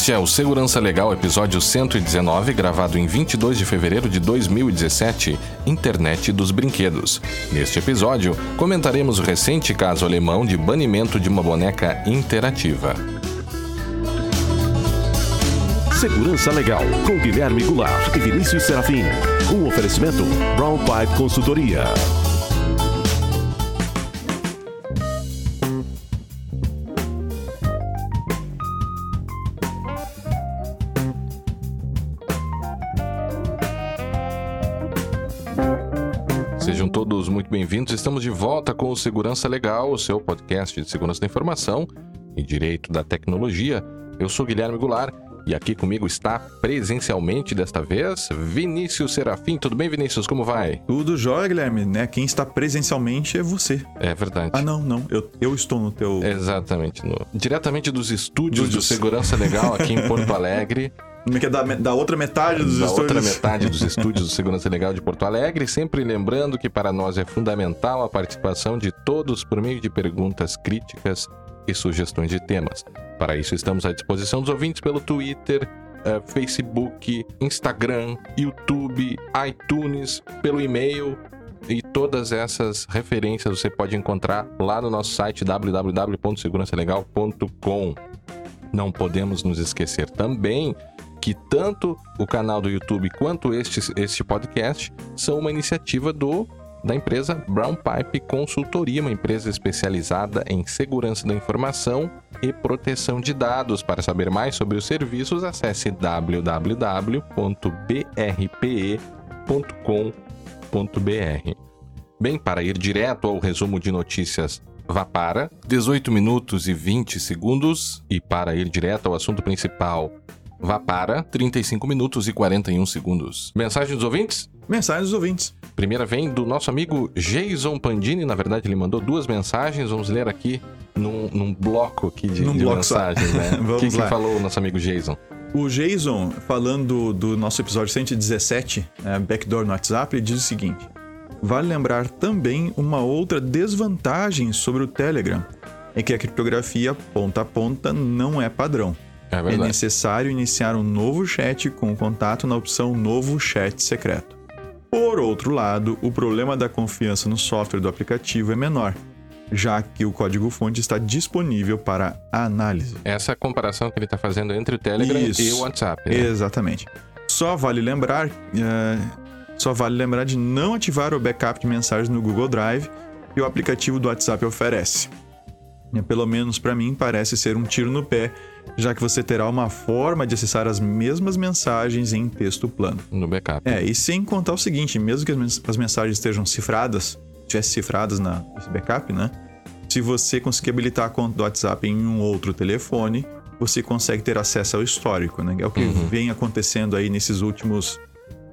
Este é o Segurança Legal, episódio 119, gravado em 22 de fevereiro de 2017, Internet dos Brinquedos. Neste episódio, comentaremos o recente caso alemão de banimento de uma boneca interativa. Segurança Legal, com Guilherme Goulart e Vinícius Serafim. Um oferecimento Brown Pipe Consultoria. Volta com o Segurança Legal, o seu podcast de segurança da informação e direito da tecnologia. Eu sou Guilherme Goulart e aqui comigo está presencialmente desta vez Vinícius Serafim. Tudo bem, Vinícius? Como vai? Tudo jóia, Guilherme, né? Quem está presencialmente é você. É verdade. Ah, não, não. Eu, eu estou no teu. Exatamente. no- Diretamente dos estúdios Dos- do Segurança Legal aqui em Porto Alegre. Que é da, da outra metade dos da estúdios? outra metade dos estúdios do Segurança Legal de Porto Alegre, sempre lembrando que para nós é fundamental a participação de todos por meio de perguntas críticas e sugestões de temas. Para isso, estamos à disposição dos ouvintes pelo Twitter, eh, Facebook, Instagram, YouTube, iTunes, pelo e-mail. E todas essas referências você pode encontrar lá no nosso site www.segurançalegal.com. Não podemos nos esquecer também que tanto o canal do YouTube quanto este, este podcast são uma iniciativa do da empresa Brown Pipe Consultoria, uma empresa especializada em segurança da informação e proteção de dados. Para saber mais sobre os serviços, acesse www.brpe.com.br. Bem, para ir direto ao resumo de notícias, vá para 18 minutos e 20 segundos. E para ir direto ao assunto principal, vá para 35 minutos e 41 segundos. Mensagem dos ouvintes? Mensagem dos ouvintes. Primeira vem do nosso amigo Jason Pandini. Na verdade, ele mandou duas mensagens. Vamos ler aqui num, num bloco aqui de, Num de bloco só. mensagens, né? O Vamos que, que falou o nosso amigo Jason? O Jason, falando do nosso episódio 117, é, Backdoor no WhatsApp, ele diz o seguinte: Vale lembrar também uma outra desvantagem sobre o Telegram: é que a criptografia ponta a ponta não é padrão. É É necessário iniciar um novo chat com contato na opção Novo Chat Secreto. Por outro lado, o problema da confiança no software do aplicativo é menor, já que o código-fonte está disponível para análise. Essa comparação que ele está fazendo entre o Telegram Isso. e o WhatsApp. né? Exatamente. Só vale lembrar, eh, só vale lembrar de não ativar o backup de mensagens no Google Drive que o aplicativo do WhatsApp oferece. Pelo menos para mim parece ser um tiro no pé, já que você terá uma forma de acessar as mesmas mensagens em texto plano. No backup. É, e sem contar o seguinte, mesmo que as mens- as mensagens estejam cifradas, tivessem cifradas na nesse backup, né? Se você conseguir habilitar a conta do WhatsApp em um outro telefone, você consegue ter acesso ao histórico, né? É o que vem acontecendo aí nesses últimos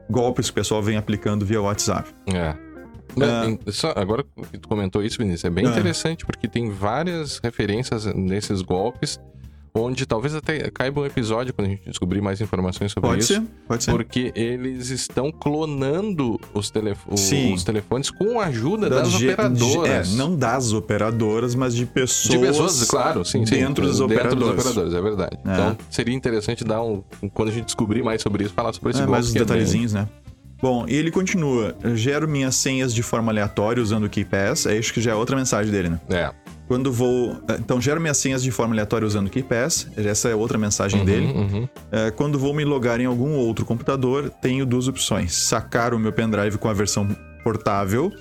golpes que o pessoal vem aplicando via WhatsApp. É. Em- só- agora que tu comentou isso, Vinícius, é bem Ah. interessante, porque tem várias referências nesses golpes, onde talvez até caiba um episódio quando a gente descobrir mais informações sobre Pode isso. ser, pode ser. Porque eles estão clonando os, telef Sim. os telefones com a ajuda das, ge- operadoras. É, não das operadoras, mas de pessoas. de pessoas, claro, sim, sim. Dentro dos Dentro operadores. dos operadores, é verdade. É. Então, seria interessante dar um. Quando a gente descobrir mais sobre isso, falar sobre esse É, golpe. mais os que é bem- detalhezinhos, né? Bom, e ele continua. Gero minhas senhas de forma aleatória usando o KeyPass. É isso que já é outra mensagem dele, né? É. Quando vou. Então, gero minhas senhas de forma aleatória usando o KeyPass. Essa é outra mensagem dele. Uhum. É, quando vou me logar em algum outro computador, tenho duas opções: sacar o meu pendrive com a versão portável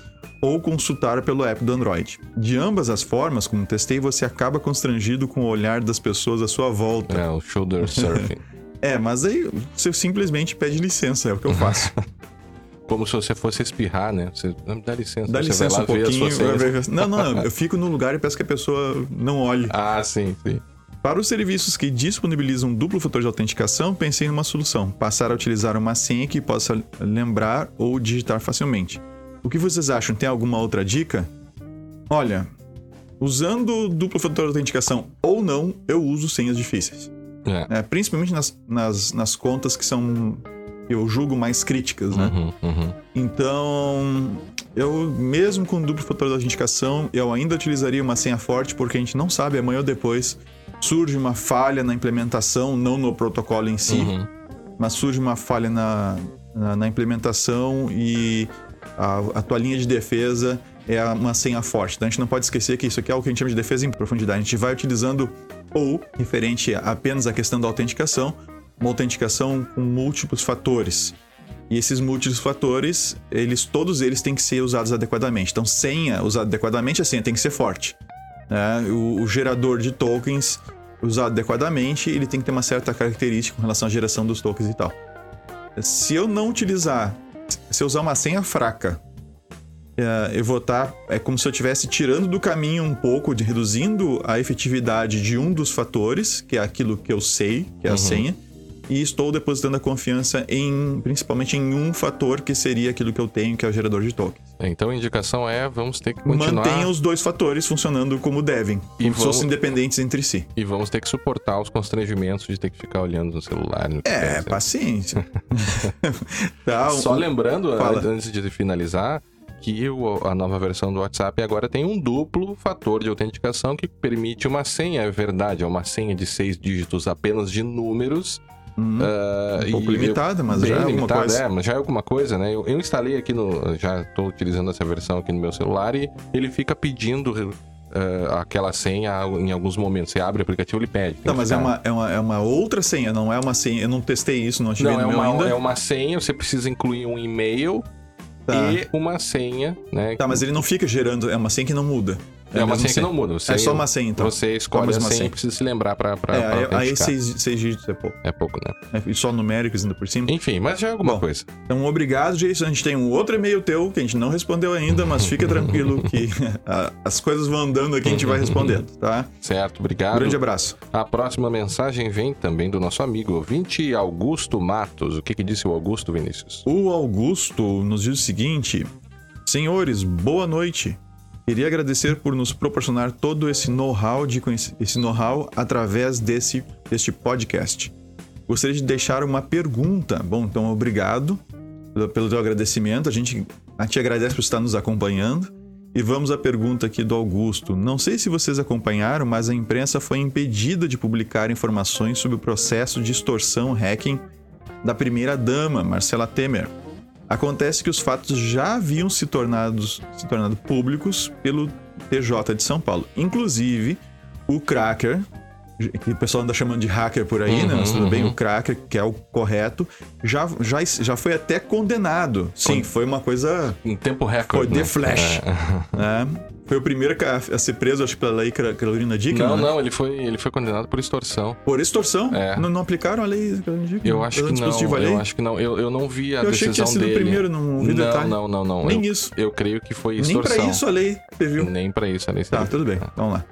ou consultar pelo app do Android. De ambas as formas, como testei, você acaba constrangido com o olhar das pessoas à sua volta. É, o shoulder surfing. É, mas aí você simplesmente pede licença, é o que eu faço. Como se você fosse espirrar, né? Você não me dá licença. Dá você licença um pouquinho. ver- Não, não, eu fico no lugar e peço que a pessoa não olhe. Ah, sim, sim. Para os serviços que disponibilizam duplo fator de autenticação, pensei numa solução: passar a utilizar uma senha que possa lembrar ou digitar facilmente. O que vocês acham? Tem alguma outra dica? Olha, usando duplo fator de autenticação ou não, eu uso senhas difíceis. É. É, principalmente nas, nas, nas contas que são, eu julgo, mais críticas, né? Uhum, uhum. Então, eu mesmo com duplo fator de autenticação, eu ainda utilizaria uma senha forte porque a gente não sabe amanhã ou depois surge uma falha na implementação, não no protocolo em si, Uhum. mas surge uma falha na, na, na implementação e a, a tua linha de defesa é uma senha forte. Então a gente não pode esquecer que isso aqui é o que a gente chama de defesa em profundidade. A gente vai utilizando ou referente apenas à questão da autenticação, uma autenticação com múltiplos fatores. E esses múltiplos fatores, eles todos eles têm que ser usados adequadamente. Então, senha usada adequadamente, a senha tem que ser forte. né? O, o gerador de tokens usado adequadamente, ele tem que ter uma certa característica com relação à geração dos tokens e tal. Se eu não utilizar, se eu usar uma senha fraca, é, eu vou estar. É como se eu estivesse tirando do caminho um pouco, de, reduzindo a efetividade de um dos fatores, que é aquilo que eu sei, que é a senha, e estou depositando a confiança em, principalmente em um fator que seria aquilo que eu tenho, que é o gerador de tokens. Então a indicação é: vamos ter que continuar. Mantenha os dois fatores funcionando como devem, E como vamos- fossem independentes entre si. E vamos ter que suportar os constrangimentos de ter que ficar olhando no celular. No É, paciência. tá, Só um- lembrando, Fala. antes de finalizar, que a nova versão do WhatsApp agora tem um duplo fator de autenticação que permite uma senha, é verdade, é uma senha de seis dígitos apenas de números. Hum, ah, um pouco limitada, mas já é alguma coisa. É, mas já é alguma coisa, né? Eu, eu instalei aqui no. Já estou utilizando essa versão aqui no meu celular e ele fica pedindo ah, aquela senha em alguns momentos. Você abre o aplicativo, ele pede. tem Tá, mas é uma, é, uma, é uma outra senha, não é uma senha. Eu não testei isso, não ativei Não, é uma, ainda. é uma senha, você precisa incluir um e-mail Tá. e uma senha, né? Tá, mas ele não fica gerando, é uma senha que não muda. É a uma senha que não muda. Você, É só uma senha, então. Você escolhe a senha, e precisa se lembrar pra, pra, É, pra aí, seis, seis dígitos é pouco. É pouco, né? É, e só numéricos ainda por cima. Enfim, mas já é alguma Bom. coisa. Então, obrigado, Jason. A gente tem um outro e-mail teu que a gente não respondeu ainda, mas fica tranquilo que a- as coisas vão andando aqui a gente vai respondendo, tá? Certo, Um obrigado. grande abraço. A próxima mensagem vem também do nosso amigo ouvinte Augusto Matos. O que, que disse o Augusto, Vinícius? O Augusto nos diz o seguinte: Senhores, boa noite. Queria agradecer por nos proporcionar todo esse know-how de esse know-how através desse, deste podcast. Gostaria de deixar uma pergunta. Bom, então obrigado pelo, pelo teu agradecimento. A gente te agradece por estar nos acompanhando. E vamos à pergunta aqui do Augusto. Não sei se vocês acompanharam, mas a imprensa foi impedida de publicar informações sobre o processo de extorsão hacking da primeira-dama, Marcela Temer. Acontece que os fatos já haviam se tornado, se tornado públicos pelo TJ de São Paulo. Inclusive, o Cracker, que o pessoal anda chamando de hacker por aí, né? Mas tudo bem, o Cracker, que é o correto, já, já, já foi até condenado. Sim, foi uma coisa Em tempo recorde. Foi The né? Flash. É. né? Foi o primeiro a ser preso, acho que pela lei Carolina Dickman. Não, né? não, ele foi, ele foi condenado por extorsão. Por extorsão? É. Não, não aplicaram a lei Carolina Dickman? Eu acho que não. Eu acho que não. Eu, eu não vi a Eu achei decisão que tinha sido o dele. primeiro, não vi não, detalhe. não, não, não. Nem eu, isso. Eu creio que foi Nem extorsão. pra isso a lei previu. Nem pra isso a lei Tá, tudo bem. Vamos lá.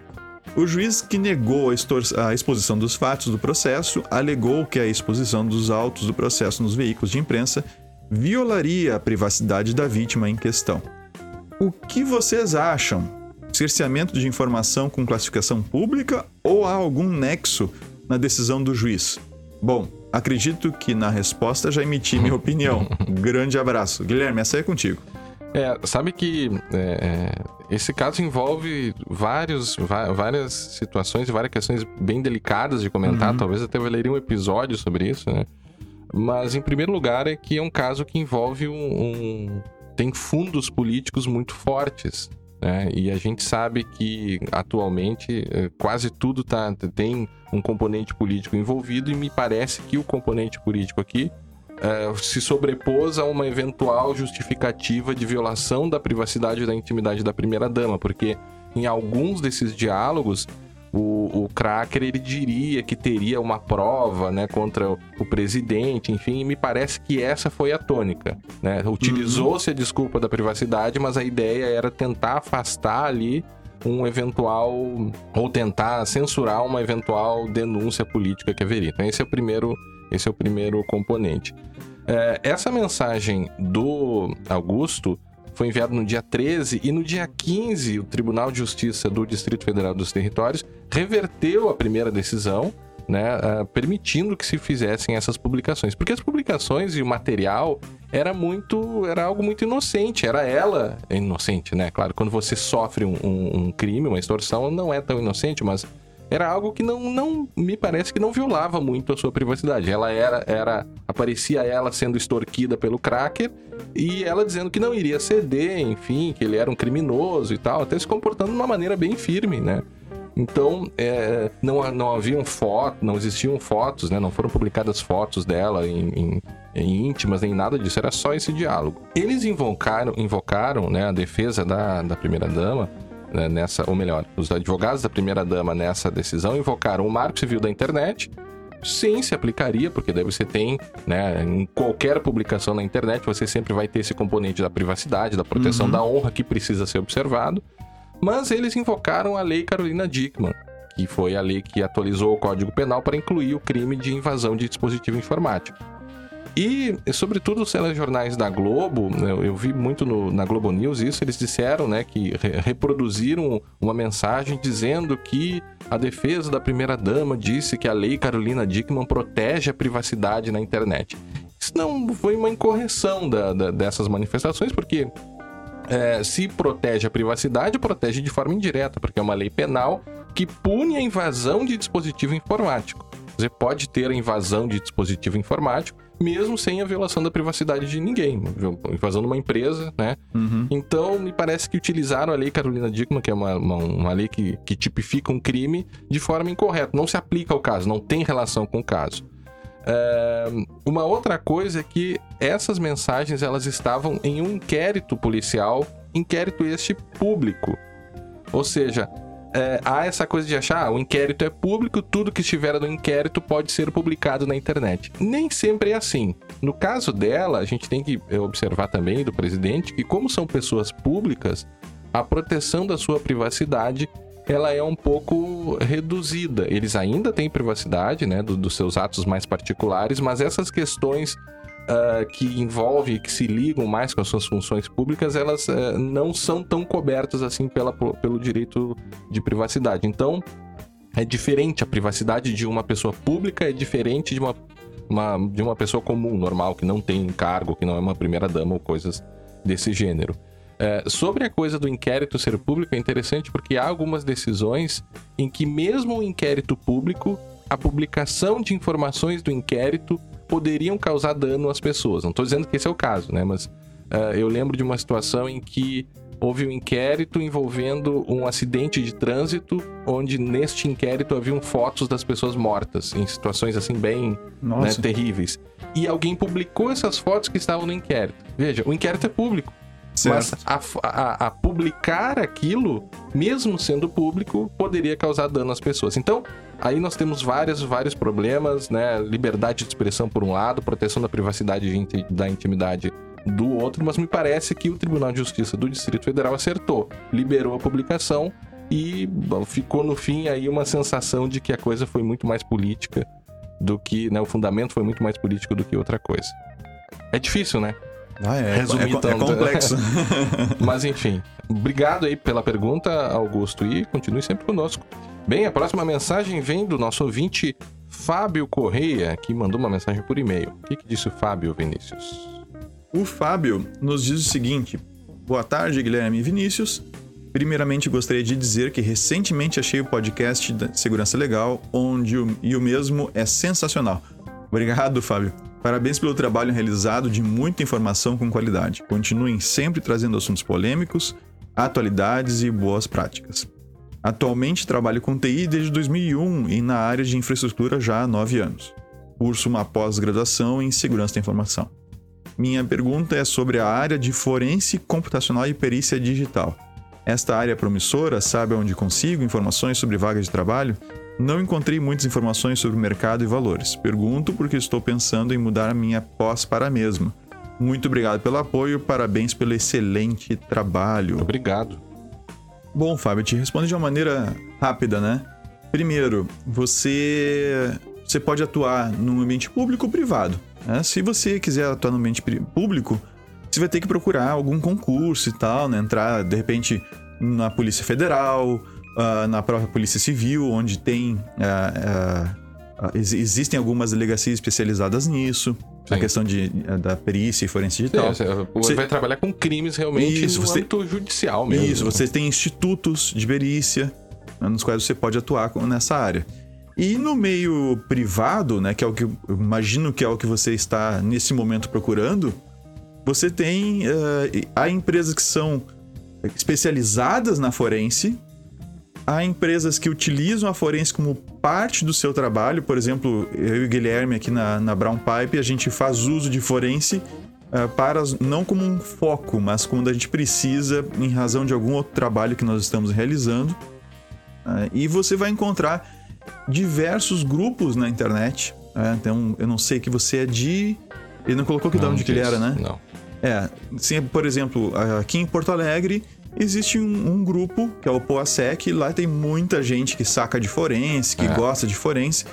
O juiz que negou a, a exposição dos fatos do processo alegou que a exposição dos autos do processo nos veículos de imprensa violaria a privacidade da vítima em questão. O que vocês acham? Cerceamento de informação com classificação pública ou há algum nexo na decisão do juiz? Bom, acredito que na resposta já emiti minha opinião. Grande abraço. Guilherme, essa é contigo. É, sabe que é, é, esse caso envolve vários, várias situações e várias questões bem delicadas de comentar. Uhum. Talvez até valeria um episódio sobre isso, né? Mas, em primeiro lugar, é que é um caso que envolve um. Tem fundos políticos muito fortes. Né? E a gente sabe que, atualmente, eh, quase tudo tá, tem um componente político envolvido, e me parece que o componente político aqui eh, se sobrepôs a uma eventual justificativa de violação da privacidade e da intimidade da primeira-dama, porque em alguns desses diálogos o, o Cracker ele diria que teria uma prova né, contra o, presidente, enfim, me parece que essa foi a tônica. Né? Utilizou-se a desculpa da privacidade, mas a ideia era tentar afastar ali um eventual ou tentar censurar uma eventual denúncia política que haveria. Então esse é o primeiro, esse é o primeiro componente. É, essa mensagem do Augusto foi enviada no dia 13 e no dia 15 o Tribunal de Justiça do Distrito Federal dos Territórios reverteu a primeira decisão, né, ah, permitindo que se fizessem essas publicações, porque as publicações e o material era muito, era algo muito inocente, era ela inocente, né? Claro, quando você sofre um, um- um crime, uma extorsão, não é tão inocente, mas era algo que não, não me parece que não violava muito a sua privacidade. Ela era, era aparecia ela sendo extorquida pelo cracker e ela dizendo que não iria ceder, enfim, que ele era um criminoso e tal, até se comportando de uma maneira bem firme, né? Então, é, não, não haviam fotos, não existiam fotos, né? Não foram publicadas fotos dela em, em, em, íntimas, nem nada disso. Era só esse diálogo. Eles invocaram, invocaram né, a defesa da, da primeira-dama né, nessa... Ou melhor, os advogados da primeira-dama nessa decisão invocaram o marco civil da internet, sim se aplicaria, porque daí você tem, né, em qualquer publicação na internet, você sempre vai ter esse componente da privacidade, da proteção uhum. da honra que precisa ser observado. Mas eles invocaram a Lei Carolina Dickmann, que foi a lei que atualizou o Código Penal para incluir o crime de invasão de dispositivo informático. E, sobretudo, os telejornais da Globo, né, eu vi muito no, na Globo News isso, eles disseram né, que re reproduziram uma mensagem dizendo que a defesa da primeira-dama disse que a lei Carolina Dickmann protege a privacidade na internet. Isso não foi uma incorreção da, da, dessas manifestações, porque é, se protege a privacidade, protege de forma indireta, porque é uma lei penal que pune a invasão de dispositivo informático. Você pode ter a invasão de dispositivo informático, mesmo sem a violação da privacidade de ninguém, invasão de uma empresa, né? Uhum. Então, me parece que utilizaram a lei Carolina Dickmann, que é uma, uma, uma, lei que, que tipifica um crime, de forma incorreta. Não se aplica ao caso, não tem relação com o caso. É, uma outra coisa é que essas mensagens elas estavam em um inquérito policial, inquérito este público. Ou seja, é, há essa coisa de achar, ah, o inquérito é público, tudo que estiver no inquérito pode ser publicado na internet. Nem sempre é assim. No caso dela, a gente tem que observar também do presidente que, como são pessoas públicas, a proteção da sua privacidade ela é um pouco reduzida. Eles ainda têm privacidade, né, do, dos seus atos mais particulares, mas essas questões uh, que envolvem, que se ligam mais com as suas funções públicas, elas uh, não são tão cobertas assim pela, pelo direito de privacidade. Então, é diferente a privacidade de uma pessoa pública, é diferente de uma, uma, de uma pessoa comum, normal, que não tem cargo, que não é uma primeira dama ou coisas desse gênero. É, sobre a coisa do inquérito ser público, é interessante porque há algumas decisões em que, mesmo o inquérito público, a publicação de informações do inquérito poderiam causar dano às pessoas. Não estou dizendo que esse é o caso, né? Mas uh, eu lembro de uma situação em que houve um inquérito envolvendo um acidente de trânsito, onde neste inquérito haviam fotos das pessoas mortas, em situações assim bem né, terríveis. E alguém publicou essas fotos que estavam no inquérito. Veja, o inquérito é público. Certo. Mas a, a, a, publicar aquilo, mesmo sendo público, poderia causar dano às pessoas. Então, aí nós temos vários, vários problemas, né? Liberdade de expressão por um lado, proteção da privacidade e da intimidade do outro, mas me parece que o Tribunal de Justiça do Distrito Federal acertou, liberou a publicação e ficou no fim aí uma sensação de que a coisa foi muito mais política do que, né, o fundamento foi muito mais político do que outra coisa. É difícil, né? Ah, é, Resumir, é, é, é complexo. Mas enfim, obrigado aí pela pergunta, Augusto, e continue sempre conosco. Bem, a próxima mensagem vem do nosso ouvinte Fábio Correia, que mandou uma mensagem por e-mail. O que, que disse o Fábio Vinícius? O Fábio nos diz o seguinte: Boa tarde, Guilherme e Vinícius. Primeiramente, gostaria de dizer que recentemente achei o podcast da Segurança Legal, onde o, e o mesmo é sensacional. Obrigado, Fábio. Parabéns pelo trabalho realizado de muita informação com qualidade. Continuem sempre trazendo assuntos polêmicos, atualidades e boas práticas. Atualmente trabalho com TI desde 2001 e na área de infraestrutura já há nove anos. Curso uma pós-graduação em segurança da informação. Minha pergunta é sobre a área de forense computacional e perícia digital. Esta área é promissora? Sabe onde consigo informações sobre vagas de trabalho? Não encontrei muitas informações sobre o mercado e valores. Pergunto porque estou pensando em mudar a minha pós para a mesma. Muito obrigado pelo apoio, parabéns pelo excelente trabalho. Obrigado. Bom, Fábio, te respondo de uma maneira rápida, né? Primeiro, você você pode atuar no ambiente público ou privado. Né? Se você quiser atuar no ambiente público, você vai ter que procurar algum concurso e tal, né? Entrar, de repente, na Polícia Federal, uh, na própria Polícia Civil, onde tem. Uh, uh, existem algumas delegacias especializadas nisso. Sim. A questão de, da perícia e forense digital. Sim, você, vai trabalhar com crimes realmente isso, no você, âmbito judicial mesmo. Isso, você tem institutos de perícia. né, nos quais você pode atuar nessa área. E no meio privado, né, que é o que eu imagino que é o que você está nesse momento procurando, você tem uh, há empresas que são especializadas na forense, há empresas que utilizam a forense como parte do seu trabalho. Por exemplo, eu e o Guilherme aqui na, na Brown Pipe, a gente faz uso de forense uh, para não como um foco, mas quando a gente precisa em razão de algum outro trabalho que nós estamos realizando. Uh, e você vai encontrar diversos grupos na internet. Uh, então, eu não sei que você é de. Ele não colocou que de onde que ele era, né? Não. É, sim, por exemplo, aqui em Porto Alegre existe um, um, grupo que é o POASEC, lá tem muita gente que saca de forense, que é. gosta de forense.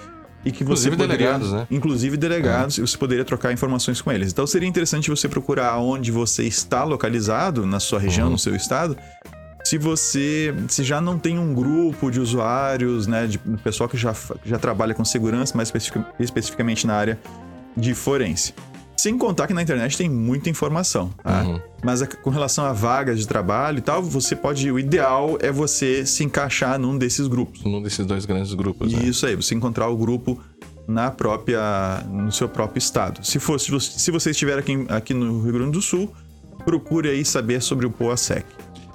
E que você inclusive poderia, delegados, né? Inclusive delegados, é. você poderia trocar informações com eles. Então seria interessante você procurar onde você está localizado, na sua região, uhum. no seu estado. Se você se já não tem um grupo de usuários, né, de pessoal que já, já trabalha com segurança, mais especific, especificamente na área de forense. Sem contar que na internet tem muita informação. Tá? Uhum. Mas com relação a vagas de trabalho e tal, você pode. O ideal é você se encaixar num desses grupos. Num desses dois grandes grupos. Né? Isso aí, você encontrar o grupo na própria. no seu próprio estado. Se for, se você estiver aqui, aqui no Rio Grande do Sul, procure aí saber sobre o POASEC.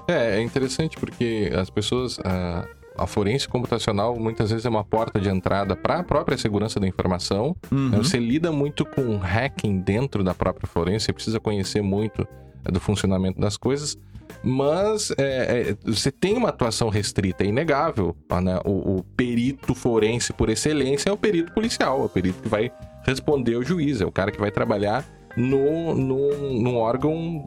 É, é interessante porque as pessoas. Ah, a forense computacional muitas vezes é uma porta de entrada para a própria segurança da informação. Uhum. Né? Você lida muito com hacking dentro da própria forense, você precisa conhecer muito é, do funcionamento das coisas. Mas é, é, você tem uma atuação restrita, é inegável. Né? O, o, perito forense por excelência é o perito policial, é o perito que vai responder ao juiz, é o cara que vai trabalhar no, no, num órgão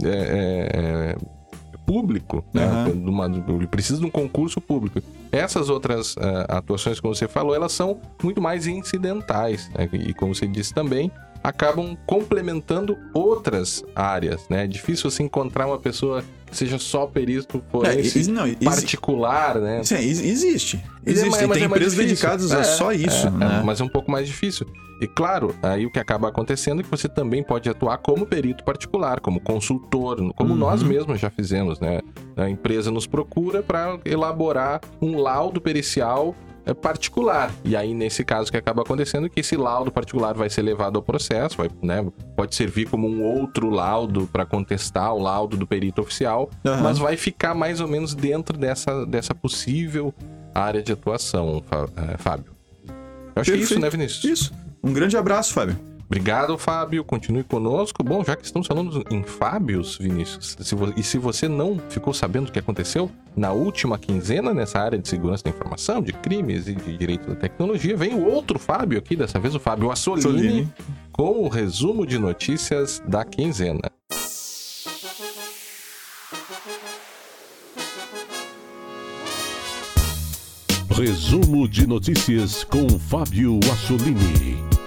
público, né? Uhum. Uma, ele precisa de um concurso público. Essas outras uh, atuações que você falou, elas são muito mais incidentais. Né? E como você disse também, acabam complementando outras áreas, né? É difícil você encontrar uma pessoa seja só perito forense é, não, particular, né? Sim, existe. Existe. Mas, tem é empresas dedicadas a é, só isso, é, né? mas é um pouco mais difícil. E claro, aí o que acaba acontecendo é que você também pode atuar como perito particular, como consultor, como uhum. nós mesmos já fizemos, né? A empresa nos procura para elaborar um laudo pericial é particular. E aí, nesse caso, que acaba acontecendo é que esse laudo particular vai ser levado ao processo, vai, né, pode servir como um outro laudo para contestar o laudo do perito oficial, uhum. mas vai ficar mais ou menos dentro dessa, dessa possível área de atuação, é, Fábio. Eu acho Perfeito. que é isso, né, Vinícius? Isso. Um grande abraço, Fábio. Obrigado, Fábio. Continue conosco. Bom, já que estamos falando em Fábios, Vinícius, se e se você não ficou sabendo o que aconteceu na última quinzena nessa área de segurança da informação, de crimes e de direito da tecnologia, vem o outro Fábio aqui, dessa vez o Fábio Assolini, Assolini. com o resumo de notícias da quinzena. Resumo de notícias com Fábio Assolini.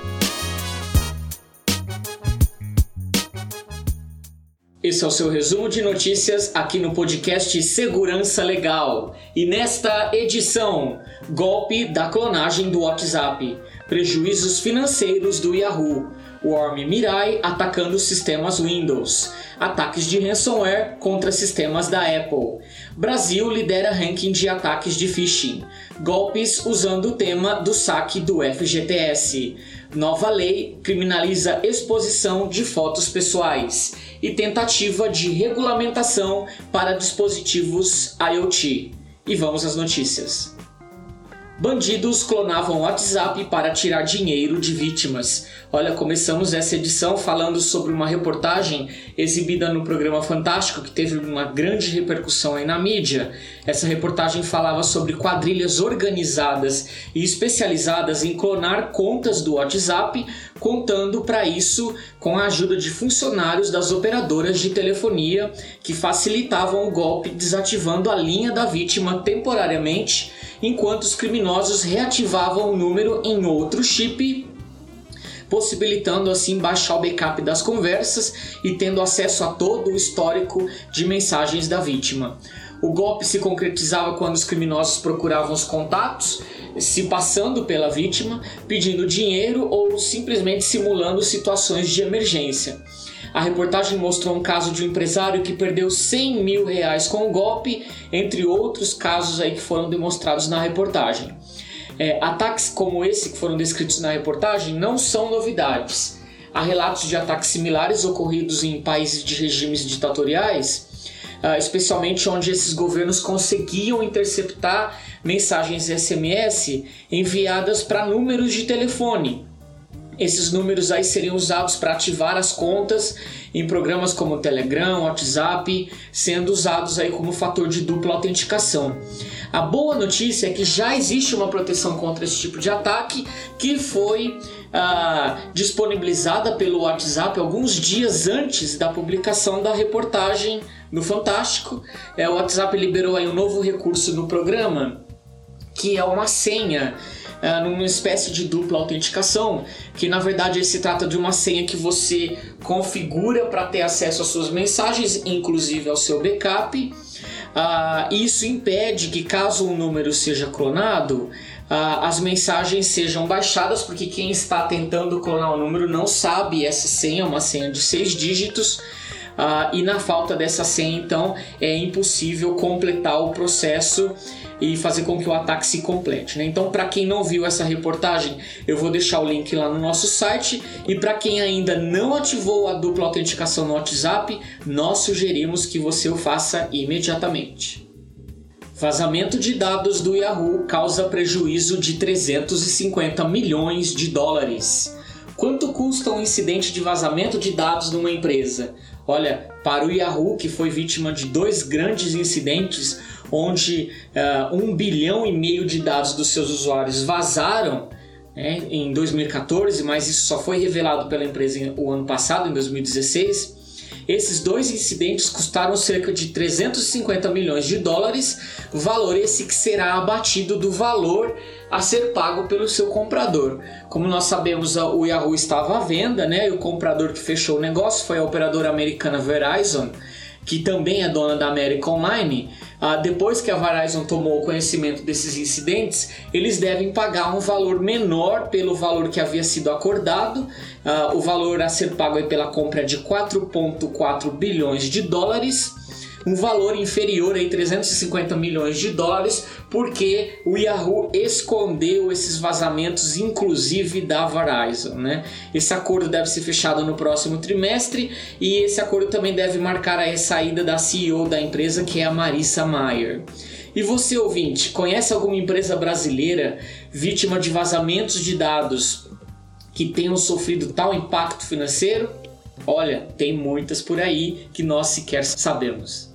Esse é o seu resumo de notícias aqui no podcast Segurança Legal. E nesta edição, golpe da clonagem do WhatsApp, prejuízos financeiros do Yahoo, Worm Mirai atacando sistemas Windows, ataques de ransomware contra sistemas da Apple. Brasil lidera ranking de ataques de phishing, golpes usando o tema do saque do FGTS. Nova lei criminaliza exposição de fotos pessoais e tentativa de regulamentação para dispositivos IoT. E vamos às notícias. Bandidos clonavam WhatsApp para tirar dinheiro de vítimas. Olha, começamos essa edição falando sobre uma reportagem exibida no programa Fantástico que teve uma grande repercussão aí na mídia. Essa reportagem falava sobre quadrilhas organizadas e especializadas em clonar contas do WhatsApp, contando para isso com a ajuda de funcionários das operadoras de telefonia que facilitavam o golpe desativando a linha da vítima temporariamente, enquanto os criminosos reativavam o número em outro chip possibilitando assim baixar o backup das conversas e tendo acesso a todo o histórico de mensagens da vítima. O golpe se concretizava quando os criminosos procuravam os contatos, se passando pela vítima, pedindo dinheiro ou simplesmente simulando situações de emergência. A reportagem mostrou um caso de um empresário que perdeu 100 mil reais com o golpe, entre outros casos aí que foram demonstrados na reportagem. É, ataques como esse que foram descritos na reportagem não são novidades. Há relatos de ataques similares ocorridos em países de regimes ditatoriais, uh, especialmente onde esses governos conseguiam interceptar mensagens SMS enviadas para números de telefone. Esses números aí seriam usados para ativar as contas em programas como Telegram, WhatsApp, sendo usados aí como fator de dupla autenticação. A boa notícia é que já existe uma proteção contra esse tipo de ataque que foi ah, disponibilizada pelo WhatsApp alguns dias antes da publicação da reportagem no Fantástico. É, o WhatsApp liberou aí um novo recurso no programa que é uma senha uh, numa espécie de dupla autenticação, que na verdade se trata de uma senha que você configura para ter acesso às suas mensagens, inclusive ao seu backup. Uh, isso impede que, caso um número seja clonado, uh, as mensagens sejam baixadas, porque quem está tentando clonar o número não sabe essa senha, uma senha de seis dígitos. Uh, e na falta dessa senha, então, é impossível completar o processo e fazer com que o ataque se complete. Né? Então, para quem não viu essa reportagem, eu vou deixar o link lá no nosso site. E para quem ainda não ativou a dupla autenticação no WhatsApp, nós sugerimos que você o faça imediatamente. Vazamento de dados do Yahoo causa prejuízo de 350 milhões de dólares. Quanto custa um incidente de vazamento de dados numa empresa? Olha, para o Yahoo, que foi vítima de dois grandes incidentes, onde uh, um bilhão e meio de dados dos seus usuários vazaram né, em 2014, mas isso só foi revelado pela empresa o ano passado, em 2016. Esses dois incidentes custaram cerca de 350 milhões de dólares, valor esse que será abatido do valor a ser pago pelo seu comprador. Como nós sabemos, o Yahoo estava à venda, né? E o comprador que fechou o negócio foi a operadora americana Verizon, que também é dona da América Online. Ah, depois que a Verizon tomou conhecimento desses incidentes, eles devem pagar um valor menor pelo valor que havia sido acordado. Ah, o valor a ser pago é pela compra de 4,4 bilhões de dólares um valor inferior a 350 milhões de dólares, porque o Yahoo escondeu esses vazamentos, inclusive da Verizon. Né? Esse acordo deve ser fechado no próximo trimestre e esse acordo também deve marcar a saída da CEO da empresa, que é a Marissa Mayer. E você, ouvinte, conhece alguma empresa brasileira vítima de vazamentos de dados que tenham sofrido tal impacto financeiro? Olha, tem muitas por aí que nós sequer sabemos.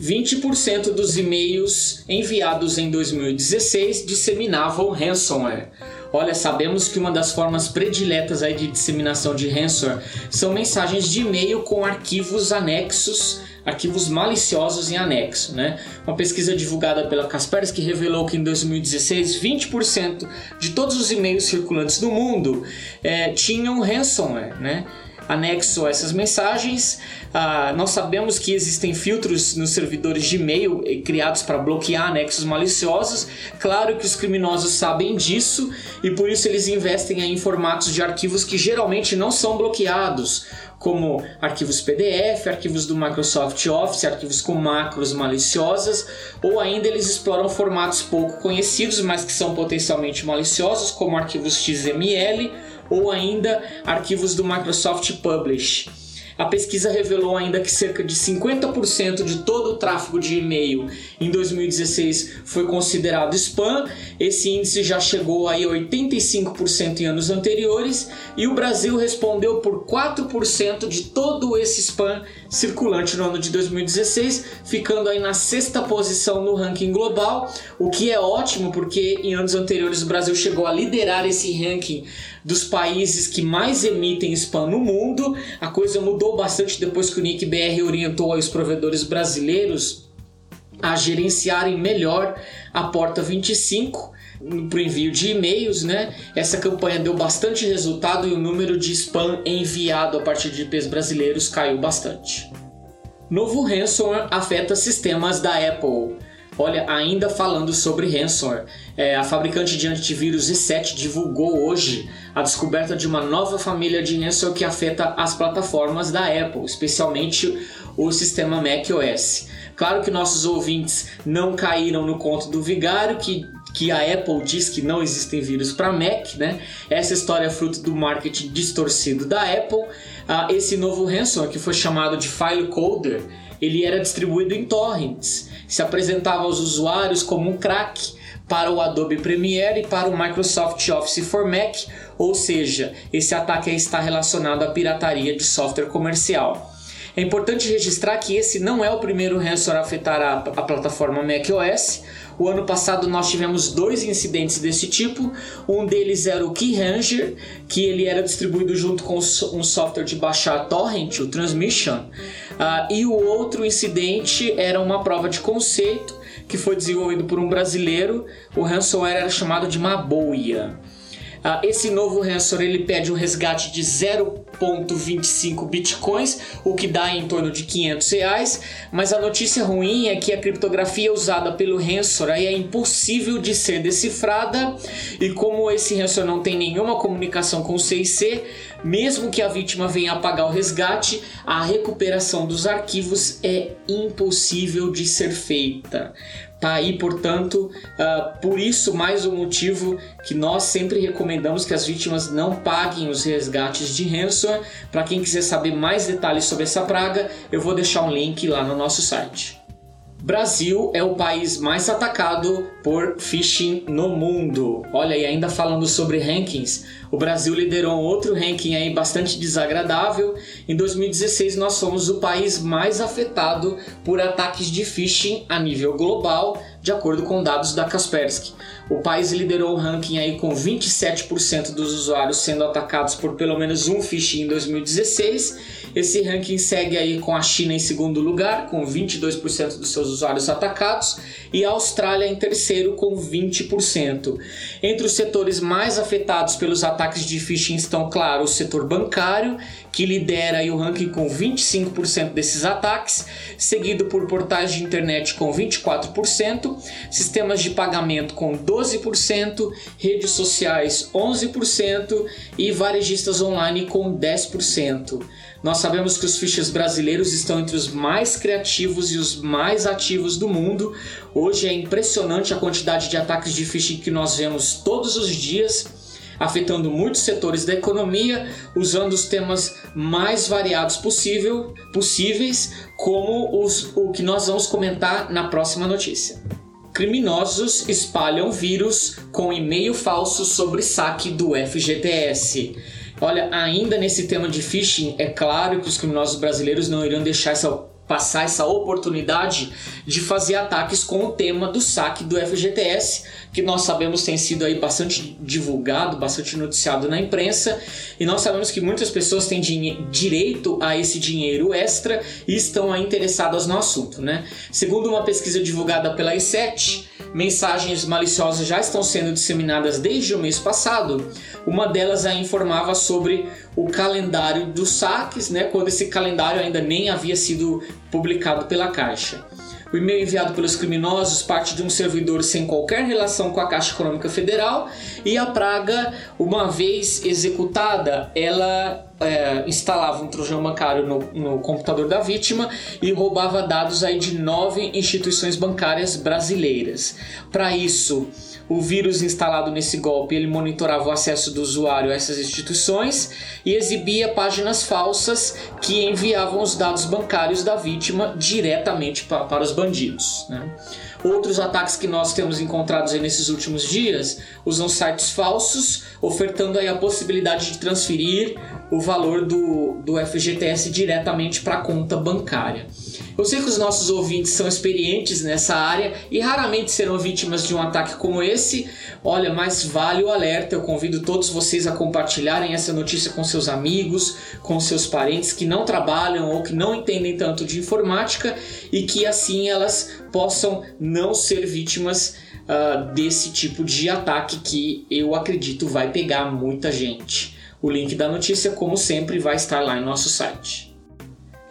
20% dos e-mails enviados em 2016 disseminavam ransomware. Olha, sabemos que uma das formas prediletas aí de disseminação de ransomware são mensagens de e-mail com arquivos anexos, arquivos maliciosos em anexo, né? Uma pesquisa divulgada pela Kaspersky revelou que em 2016 20% de todos os e-mails circulantes no mundo é, tinham ransomware, né? Anexo a essas mensagens. Ah, nós sabemos que existem filtros nos servidores de e-mail eh, criados para bloquear anexos maliciosos. Claro que os criminosos sabem disso e por isso eles investem em formatos de arquivos que geralmente não são bloqueados, como arquivos PDF, arquivos do Microsoft Office, arquivos com macros maliciosas, ou ainda eles exploram formatos pouco conhecidos, mas que são potencialmente maliciosos, como arquivos XML ou ainda arquivos do Microsoft Publish. A pesquisa revelou ainda que cerca de 50% de todo o tráfego de e-mail em 2016 foi considerado spam. Esse índice já chegou a 85% em anos anteriores e o Brasil respondeu por 4% de todo esse spam circulante no ano de 2016, ficando aí na sexta posição no ranking global, o que é ótimo porque em anos anteriores o Brasil chegou a liderar esse ranking dos países que mais emitem spam no mundo. A coisa mudou bastante depois que o Nick BR orientou os provedores brasileiros a gerenciarem melhor a porta 25 para envio de e-mails, né? Essa campanha deu bastante resultado e o número de spam enviado a partir de IPs brasileiros caiu bastante. Novo ransomware afeta sistemas da Apple. Olha, ainda falando sobre ransomware, é, a fabricante de antivírus E7 divulgou hoje a descoberta de uma nova família de ransomware que afeta as plataformas da Apple, especialmente o sistema macOS. Claro que nossos ouvintes não caíram no conto do vigário que que a Apple diz que não existem vírus para Mac, né? Essa história é fruto do marketing distorcido da Apple. Ah, esse novo ransomware, que foi chamado de File Coder, ele era distribuído em torrents, se apresentava aos usuários como um crack para o Adobe Premiere e para o Microsoft Office for Mac, ou seja, esse ataque está relacionado à pirataria de software comercial. É importante registrar que esse não é o primeiro ransomware a afetar a, a plataforma macOS. O ano passado nós tivemos dois incidentes desse tipo. Um deles era o Keyranger, que ele era distribuído junto com um software de baixar torrent, o Transmission. Uh, e o outro incidente era uma prova de conceito que foi desenvolvido por um brasileiro. O ransomware era chamado de Maboia. Uh, esse novo ransomware ele pede um resgate de 0,25 bitcoins, o que dá em torno de 500 reais. Mas a notícia ruim é que a criptografia usada pelo ransomware é impossível de ser decifrada e como esse ransomware não tem nenhuma comunicação com o CIC, mesmo que a vítima venha pagar o resgate, a recuperação dos arquivos é impossível de ser feita. Tá aí, portanto, uh, por isso mais um motivo que nós sempre recomendamos que as vítimas não paguem os resgates de ransomware. Para quem quiser saber mais detalhes sobre essa praga, eu vou deixar um link lá no nosso site. Brasil é o país mais atacado por phishing no mundo. Olha, e ainda falando sobre rankings, o Brasil liderou outro ranking aí bastante desagradável. Em 2016, nós fomos o país mais afetado por ataques de phishing a nível global, de acordo com dados da Kaspersky. O país liderou o ranking aí com 27% dos usuários sendo atacados por pelo menos um phishing em 2016. Esse ranking segue aí com a China em segundo lugar, com 22% dos seus usuários atacados, e a Austrália em terceiro, com 20%. Entre os setores mais afetados pelos ataques de phishing estão, claro, o setor bancário, que lidera o ranking com 25% desses ataques, seguido por portais de internet com 24%, sistemas de pagamento com 12%, redes sociais 11% e varejistas online com 10%. Nós sabemos que os fichas brasileiros estão entre os mais criativos e os mais ativos do mundo. Hoje é impressionante a quantidade de ataques de phishing que nós vemos todos os dias afetando muitos setores da economia, usando os temas mais variados possível, possíveis, como os, o que nós vamos comentar na próxima notícia. Criminosos espalham vírus com e-mail falso sobre saque do FGTS. Olha, ainda nesse tema de phishing, é claro que os criminosos brasileiros não iriam deixar essa passar essa oportunidade de fazer ataques com o tema do saque do FGTS, que nós sabemos tem sido aí bastante divulgado, bastante noticiado na imprensa, e nós sabemos que muitas pessoas têm direito a esse dinheiro extra e estão aí interessadas no assunto, né? Segundo uma pesquisa divulgada pela I7, mensagens maliciosas já estão sendo disseminadas desde o mês passado. Uma delas a informava sobre o calendário dos saques, né, quando esse calendário ainda nem havia sido publicado pela Caixa. O e-mail enviado pelos criminosos parte de um servidor sem qualquer relação com a Caixa Econômica Federal e a praga, uma vez executada, ela é, instalava um trojão bancário no, no, computador da vítima e roubava dados aí de nove instituições bancárias brasileiras. Para isso, o vírus instalado nesse golpe ele monitorava o acesso do usuário a essas instituições e exibia páginas falsas que enviavam os dados bancários da vítima diretamente para, para os bandidos. Né? Outros ataques que nós temos encontrados nesses últimos dias usam sites falsos, ofertando aí a possibilidade de transferir o valor do, do FGTS diretamente para a conta bancária. Eu sei que os nossos ouvintes são experientes nessa área e raramente serão vítimas de um ataque como esse. Olha, mas vale o alerta. Eu convido todos vocês a compartilharem essa notícia com seus amigos, com seus parentes que não trabalham ou que não entendem tanto de informática e que assim elas possam não ser vítimas uh, desse tipo de ataque que eu acredito vai pegar muita gente. O link da notícia, como sempre, vai estar lá em nosso site.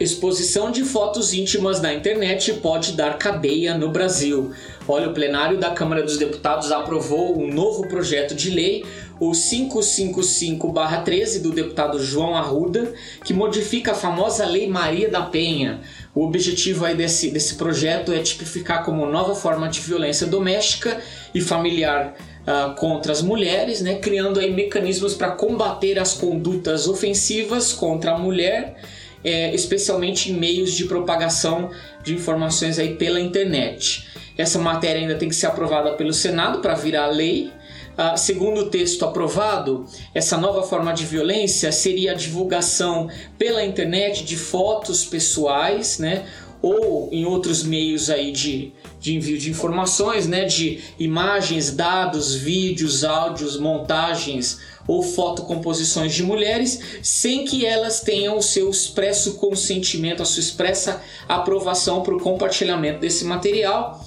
Exposição de fotos íntimas na internet pode dar cadeia no Brasil. Olha, o plenário da Câmara dos Deputados aprovou um novo projeto de lei, o 555-13 do deputado João Arruda, que modifica a famosa Lei Maria da Penha. O objetivo aí desse, desse projeto é tipificar como nova forma de violência doméstica e familiar uh, contra as mulheres, né, criando aí mecanismos para combater as condutas ofensivas contra a mulher é, especialmente em meios de propagação de informações aí pela internet. Essa matéria ainda tem que ser aprovada pelo Senado para virar lei. Ah, segundo o texto aprovado, essa nova forma de violência seria a divulgação pela internet de fotos pessoais, né, ou em outros meios aí de, de envio de informações, né, de imagens, dados, vídeos, áudios, montagens ou fotocomposições de mulheres, sem que elas tenham o seu expresso consentimento, a sua expressa aprovação para o compartilhamento desse material.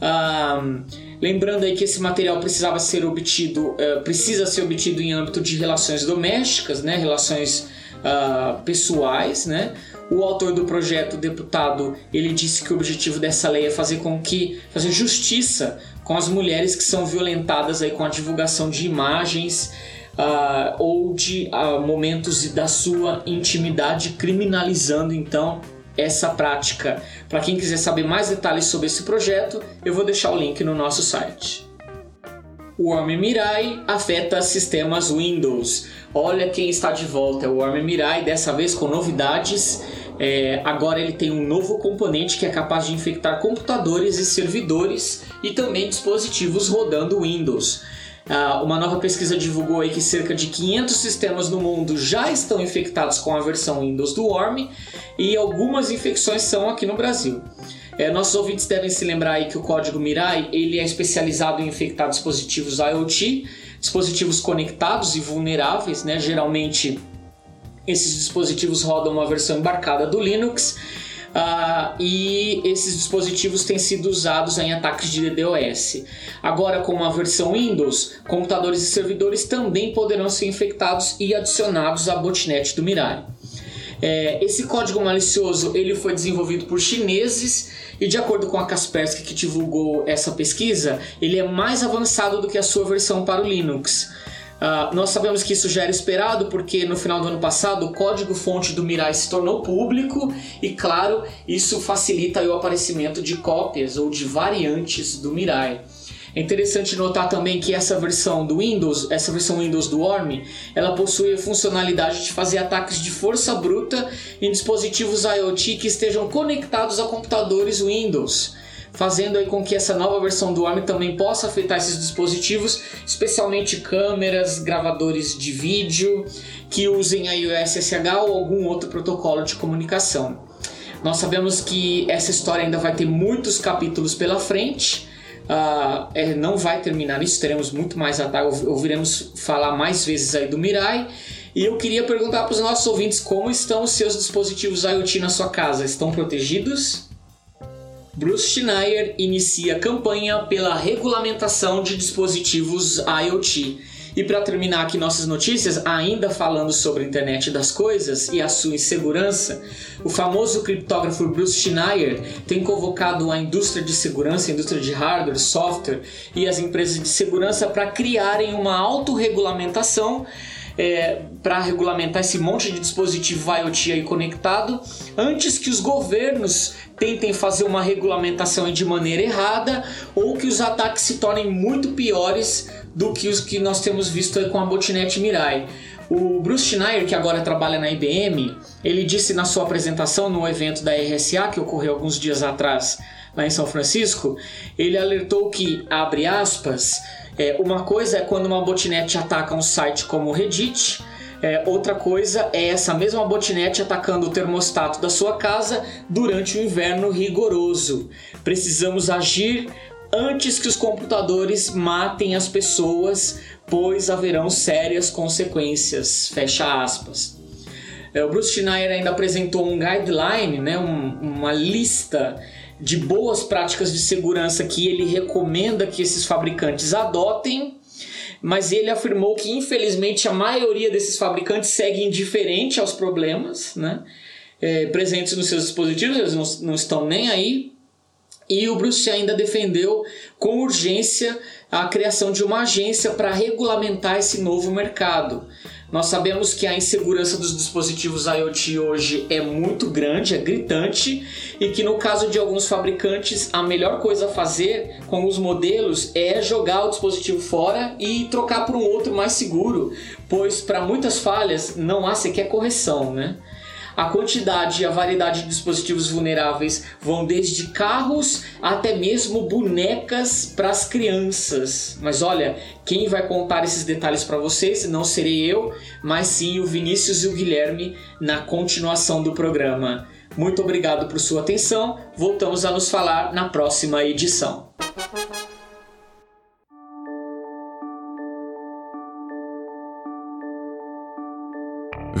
Ah, lembrando aí que esse material precisava ser obtido, uh, precisa ser obtido em âmbito de relações domésticas, né, relações uh, pessoais, né, o autor do projeto, o deputado, ele disse que o objetivo dessa lei é fazer com que fazer justiça com as mulheres que são violentadas aí com a divulgação de imagens uh, ou de uh, momentos da sua intimidade, criminalizando então essa prática. Para quem quiser saber mais detalhes sobre esse projeto, eu vou deixar o link no nosso site. O Worm Mirai afeta sistemas Windows. Olha quem está de volta, é o Worm Mirai, dessa vez com novidades é, agora ele tem um novo componente que é capaz de infectar computadores e servidores e também dispositivos rodando Windows. Uh, uma nova pesquisa divulgou aí que cerca de 500 sistemas no mundo já estão infectados com a versão Windows do Worm e algumas infecções são aqui no Brasil. É, nossos ouvintes devem se lembrar aí que o código Mirai ele é especializado em infectar dispositivos IoT, dispositivos conectados e vulneráveis, né, geralmente esses dispositivos rodam uma versão embarcada do Linux uh, e esses dispositivos têm sido usados em ataques de DDoS. Agora, com a versão Windows, computadores e servidores também poderão ser infectados e adicionados à botnet do Mirai. É, esse código malicioso ele foi desenvolvido por chineses e de acordo com a Kaspersky que divulgou essa pesquisa, ele é mais avançado do que a sua versão para o Linux. Uh, nós sabemos que isso já era esperado porque no final do ano passado o código-fonte do Mirai se tornou público e, claro, isso facilita o aparecimento de cópias ou de variantes do Mirai. É interessante notar também que essa versão do Windows, essa versão Windows do Worm, ela possui a funcionalidade de fazer ataques de força bruta em dispositivos IoT que estejam conectados a computadores Windows fazendo aí com que essa nova versão do ARM também possa afetar esses dispositivos, especialmente câmeras, gravadores de vídeo que usem a USSH ou algum outro protocolo de comunicação. Nós sabemos que essa história ainda vai ter muitos capítulos pela frente. Uh, é, não vai terminar nisso, teremos muito mais ataques, ouviremos falar mais vezes aí do Mirai. E eu queria perguntar para os nossos ouvintes como estão os seus dispositivos IoT na sua casa. Estão protegidos? Bruce Schneier inicia campanha pela regulamentação de dispositivos IoT. E para terminar aqui nossas notícias, ainda falando sobre a internet das coisas e a sua insegurança, o famoso criptógrafo Bruce Schneier tem convocado a indústria de segurança, a indústria de hardware, software e as empresas de segurança para criarem uma autorregulamentação é, para regulamentar esse monte de dispositivo IoT aí conectado, antes que os governos tentem fazer uma regulamentação de maneira errada ou que os ataques se tornem muito piores do que os que nós temos visto aí com a botnet Mirai. O Bruce Schneier, que agora trabalha na IBM, ele disse na sua apresentação no evento da RSA, que ocorreu alguns dias atrás lá em São Francisco, ele alertou que, abre aspas, é, uma coisa é quando uma botnet ataca um site como o Reddit, é, outra coisa é essa mesma botnet atacando o termostato da sua casa durante o inverno rigoroso. Precisamos agir antes que os computadores matem as pessoas, pois haverão sérias consequências. Fecha aspas. É, o Bruce Schneier ainda apresentou um guideline, né, um, uma lista de boas práticas de segurança que ele recomenda que esses fabricantes adotem mas ele afirmou que infelizmente a maioria desses fabricantes segue indiferente aos problemas, né? é, presentes nos seus dispositivos, eles não, não estão nem aí. E o Bruce ainda defendeu com urgência a criação de uma agência para regulamentar esse novo mercado. Nós sabemos que a insegurança dos dispositivos IoT hoje é muito grande, é gritante, e que no caso de alguns fabricantes, a melhor coisa a fazer com os modelos é jogar o dispositivo fora e trocar por um outro mais seguro, pois para muitas falhas não há sequer correção, né? A quantidade e a variedade de dispositivos vulneráveis vão desde carros até mesmo bonecas para as crianças. Mas olha, quem vai contar esses detalhes para vocês não serei eu, mas sim o Vinícius e o Guilherme na continuação do programa. Muito obrigado por sua atenção. Voltamos a nos falar na próxima edição.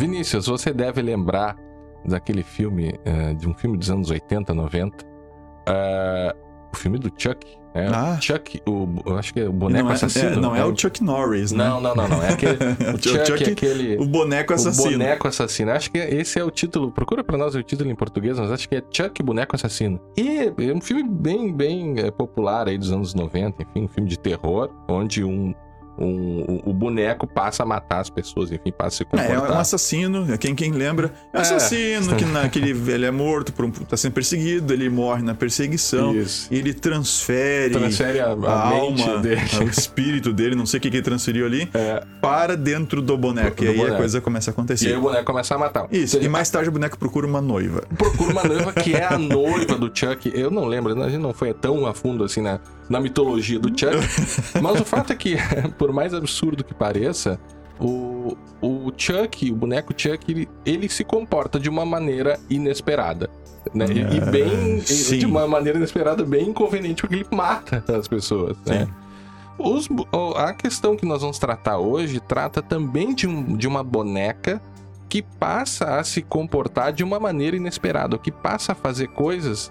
Vinícius, você deve lembrar daquele filme, uh, de um filme dos anos 80, 90, uh, o filme do Chuck. É, ah. Chuck, o, acho que é o boneco não é, assassino. É, não é, é, o Chuck Norris, né? Não, não, não, não. É aquele. O Chuck, Chuck é aquele. O boneco assassino. O boneco assassino. Acho que esse é o título. Procura pra nós o título em português, mas acho que é Chuck, boneco assassino. E é um filme bem, bem é, popular aí dos anos 90, enfim, um filme de terror, onde um um, o boneco passa a matar as pessoas, enfim, passa a se comportar. É, é um assassino, quem, quem lembra, é um é. assassino, que, na, que ele, ele, é morto, por um, tá sendo perseguido, ele morre na perseguição, Isso. e ele transfere, transfere a, a, a alma, dele. o espírito dele, não sei o que, que ele transferiu ali, é. para dentro do boneco, do e aí boneco. a coisa começa a acontecer. E aí o boneco começa a matar. Isso, e mais tarde o boneco procura uma noiva. Procura uma noiva que é a noiva do Chuck, eu não lembro, a gente não foi tão a fundo assim, né? Na mitologia do Chuck. Mas o fato é que, por mais absurdo que pareça, o, o Chuck, o boneco Chuck, ele, ele se comporta de uma maneira inesperada. Né? E bem. Sim. De uma maneira inesperada, bem inconveniente, porque ele mata as pessoas. Né? Os, a questão que nós vamos tratar hoje trata também de, um, de uma boneca que passa a se comportar de uma maneira inesperada, que passa a fazer coisas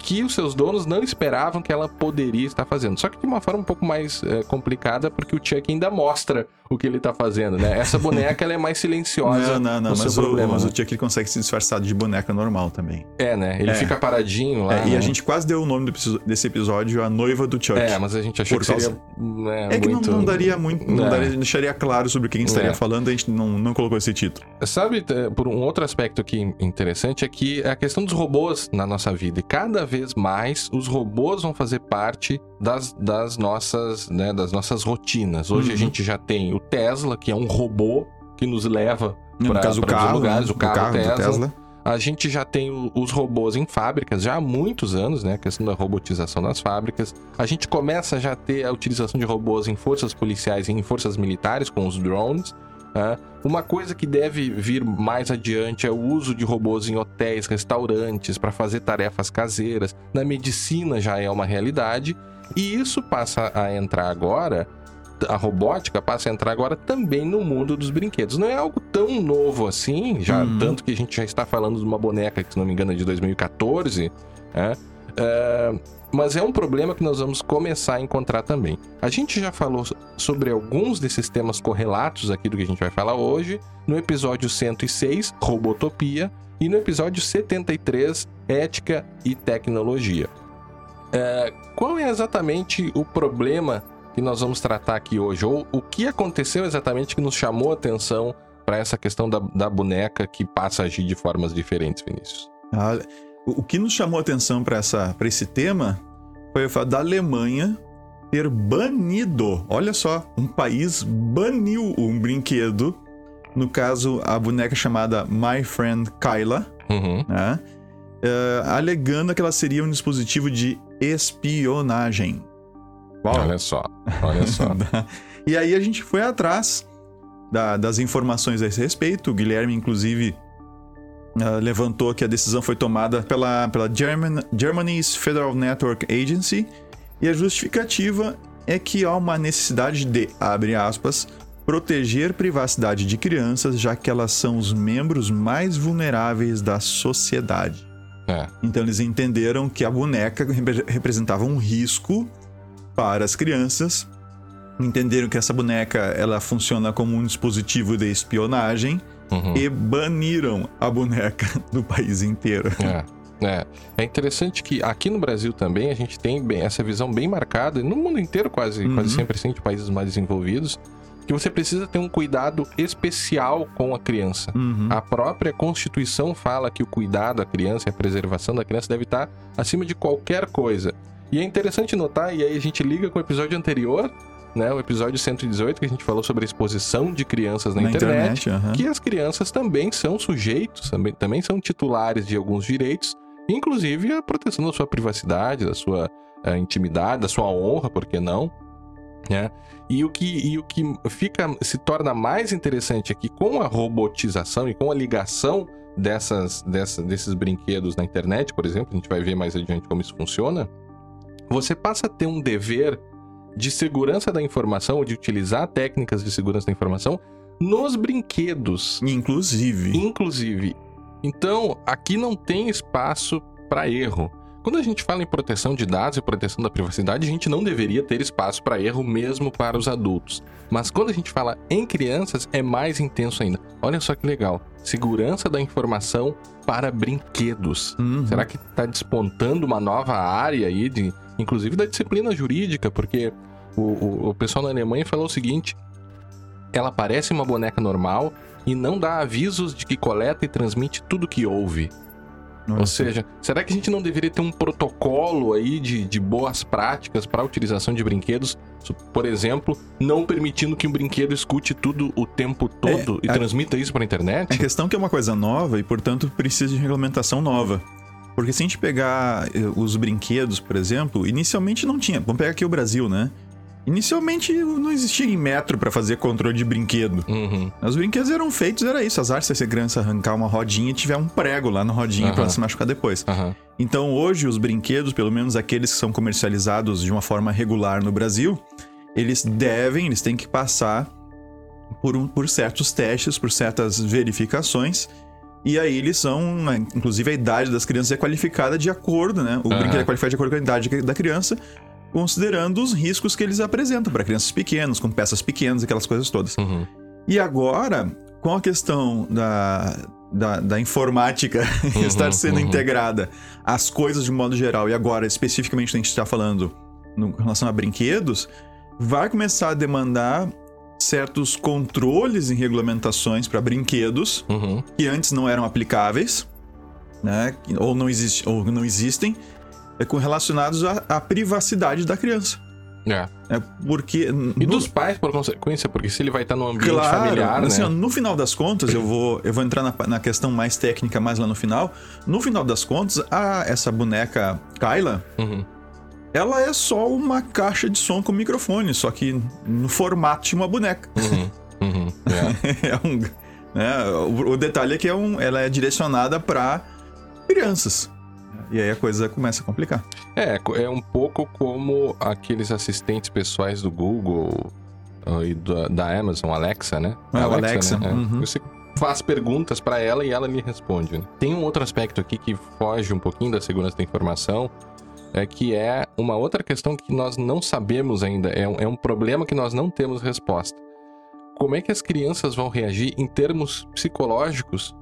que os seus donos não esperavam que ela poderia estar fazendo. Só que de uma forma um pouco mais é, complicada, porque o Chuck ainda mostra o que ele está fazendo, né? Essa boneca ela é mais silenciosa. Não, não, não, mas, o, problema, mas né? o Chuck ele consegue se disfarçar de boneca normal também. É, né? Ele é. fica paradinho lá. É, e né? a gente quase deu o nome desse episódio A Noiva do Chuck. É, mas a gente achou que causa... seria. Né, é que muito... não, não, daria muito. Não é. daria, deixaria claro sobre o que a gente estaria é. falando, a gente não, não colocou esse título. Sabe, por um outro aspecto aqui interessante é que a questão dos robôs na nossa vida. E cada vez mais os robôs vão fazer parte das, das, nossas, né, das nossas rotinas. Hoje uhum. a gente já tem o Tesla, que é um robô que nos leva para os lugares, né? o carro, o carro Tesla. Tesla. A gente já tem os robôs em fábricas já há muitos anos, né? A questão da robotização das fábricas. A gente começa já a ter a utilização de robôs em forças policiais e em forças militares com os drones. Né? Uma coisa que deve vir mais adiante é o uso de robôs em hotéis, restaurantes, para fazer tarefas caseiras. Na medicina já é uma realidade. E isso passa a entrar agora a robótica passa a entrar agora também no mundo dos brinquedos. Não é algo tão novo assim, já uhum. tanto que a gente já está falando de uma boneca que, se não me engano, é de 2014, né? É, mas é um problema que nós vamos começar a encontrar também. A gente já falou sobre alguns desses temas correlatos aqui do que a gente vai falar hoje, no episódio 106, Robotopia, e no episódio 73, Ética e Tecnologia. É, qual é exatamente o problema que nós vamos tratar aqui hoje? Ou o que aconteceu exatamente que nos chamou a atenção para essa questão da, da boneca que passa a agir de formas diferentes, Vinícius? Ah, o que nos chamou a atenção para esse tema foi o fato da Alemanha ter banido, olha só, um país baniu um brinquedo, no caso a boneca chamada My Friend Kyla, uhum. né? Uh, alegando que ela seria um dispositivo de espionagem. Uau. Olha só, olha só. e aí a gente foi atrás da, das informações a esse respeito. O Guilherme, inclusive, uh, levantou que a decisão foi tomada pela, pela German, Germany's Federal Network Agency e a justificativa é que há uma necessidade de, abre aspas, proteger privacidade de crianças, já que elas são os membros mais vulneráveis da sociedade. É. Então eles entenderam que a boneca representava um risco para as crianças, entenderam que essa boneca ela funciona como um dispositivo de espionagem Uhum. e baniram a boneca do país inteiro. É. É. é interessante que aqui no Brasil também a gente tem bem- essa visão bem marcada, e no mundo inteiro quase, Uhum. quase sempre assim, de países mais desenvolvidos, que você precisa ter um cuidado especial com a criança. Uhum. A própria Constituição fala que o cuidado à criança e a preservação da criança deve estar acima de qualquer coisa. E é interessante notar, e aí a gente liga com o episódio anterior, né, o episódio 118, que a gente falou sobre a exposição de crianças na, Na internet, internet, que as crianças também são sujeitos, também, também são titulares de alguns direitos, inclusive a proteção da sua privacidade, da sua eh, intimidade, da sua honra, por que não? Né? E o que, e o que fica, se torna mais interessante é que com a robotização e com a ligação dessas, dessa, desses brinquedos na internet, por exemplo, a gente vai ver mais adiante como isso funciona, você passa a ter um dever de segurança da informação, ou de utilizar técnicas de segurança da informação nos brinquedos, Inclusive. inclusive. Então, aqui não tem espaço para erro. Quando a gente fala em proteção de dados e proteção da privacidade, a gente não deveria ter espaço para erro mesmo para os adultos. Mas quando a gente fala em crianças, é mais intenso ainda. Olha só que legal. Segurança da informação para brinquedos. Uhum. Será que está despontando uma nova área aí, de, inclusive da disciplina jurídica? Porque o, o, o pessoal na Alemanha falou o seguinte: ela parece uma boneca normal e não dá avisos de que coleta e transmite tudo que ouve. Ou seja, será que a gente não deveria ter um protocolo aí de, de boas práticas para a utilização de brinquedos? Por exemplo, não permitindo que um brinquedo escute tudo o tempo todo e a- transmita isso para a A internet? questão é que é uma coisa nova e, portanto, precisa de regulamentação nova. Porque se a gente pegar eh, os brinquedos, por exemplo, inicialmente não tinha. Vamos pegar aqui o Brasil, né? Inicialmente não existia em metro para fazer controle de brinquedo. Uhum. Os brinquedos eram feitos, era isso. Azar se essa criança arrancar uma rodinha e tiver um prego lá na rodinha pra Aham. ela se machucar depois. Aham. Então hoje os brinquedos, pelo menos aqueles que são comercializados de uma forma regular no Brasil, eles devem, eles têm que passar por, um- por certos testes, por certas verificações. E aí eles são, né, inclusive a idade das crianças é qualificada de acordo, né? O Aham. brinquedo é qualificado de acordo com a idade da criança, considerando os riscos que eles apresentam para crianças pequenas, com peças pequenas, aquelas coisas todas. Uhum. E agora, com a questão da, da, da informática estar sendo uhum. integrada às coisas de modo geral, e agora especificamente a gente está falando no, em relação a brinquedos, vai começar a demandar certos controles e regulamentações para brinquedos Uhum. que antes não eram aplicáveis, né? Ou não, existe, ou não existem, é, com relacionados à, à privacidade da criança. É. É porque. E no- dos pais, por consequência, porque se ele vai estar num ambiente Claro, familiar, assim, né? ó, no final das contas, eu vou, eu vou entrar na, na questão mais técnica mais lá no final. No final das contas, a, essa boneca Kyla, Uhum. Ela é só uma caixa de som com microfone, só que no formato de uma boneca. Uhum. Uhum. É. É um, né, o, o detalhe é que é um, ela é direcionada para crianças. E aí a coisa começa a complicar. É, é um pouco como aqueles assistentes pessoais do Google ah, e da, da Amazon, Alexa, né? Ah, o Alexa, né? É. uhum. Você faz perguntas pra ela e ela lhe responde. né? Tem um outro aspecto aqui que foge um pouquinho da segurança da informação, é que é uma outra questão que nós não sabemos ainda, é um, é um problema que nós não temos resposta. Como é que as crianças vão reagir em termos psicológicos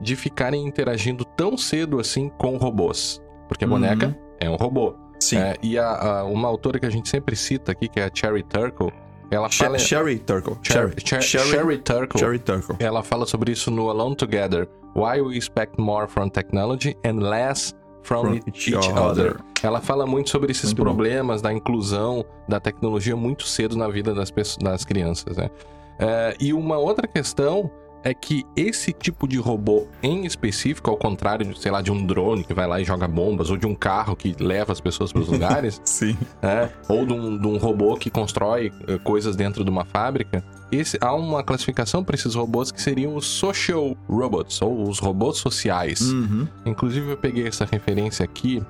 de ficarem interagindo tão cedo assim com robôs? Porque a Uhum. boneca é um robô. Sim. É, e a, a- uma autora que a gente sempre cita aqui, que é a Cherry Turkle, ela She- fala. Sherry Turkle. Cherry, Cher- Sherry Turkle. Sherry Turkle. Ela fala sobre isso no Alone Together. Why we expect more from technology and less from, From each, each other. other. Ela fala muito sobre esses Muito bom. problemas da inclusão da tecnologia muito cedo na vida das, pessoas, das crianças, né? É, e uma outra questão é que esse tipo de robô em específico, ao contrário, sei lá, de um drone que vai lá e joga bombas, ou de um carro que leva as pessoas para os lugares, Sim. né? ou de um, de um robô que constrói eh, coisas dentro de uma fábrica. Esse, há uma classificação para esses robôs que seriam os social robots, ou os robôs sociais. Uhum. Inclusive, eu peguei essa referência aqui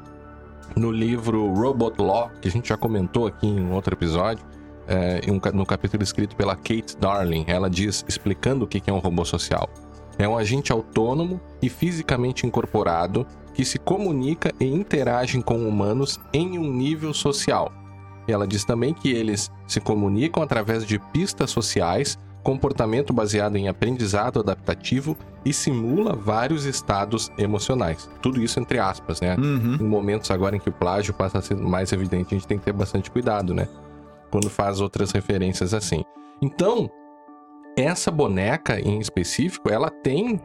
no livro Robot Law, que a gente já comentou aqui em outro episódio, é, um no capítulo escrito pela Kate Darling. Ela diz, explicando o que é um robô social. É um agente autônomo e fisicamente incorporado que se comunica e interage com humanos em um nível social. Ela diz também que eles se comunicam através de pistas sociais comportamento baseado em aprendizado adaptativo e simula vários estados emocionais. Tudo isso entre aspas, né? Uhum. Em momentos agora em que o plágio passa a ser mais evidente, a gente tem que ter bastante cuidado, né? Quando faz outras referências assim. Então, essa boneca em específico, ela tem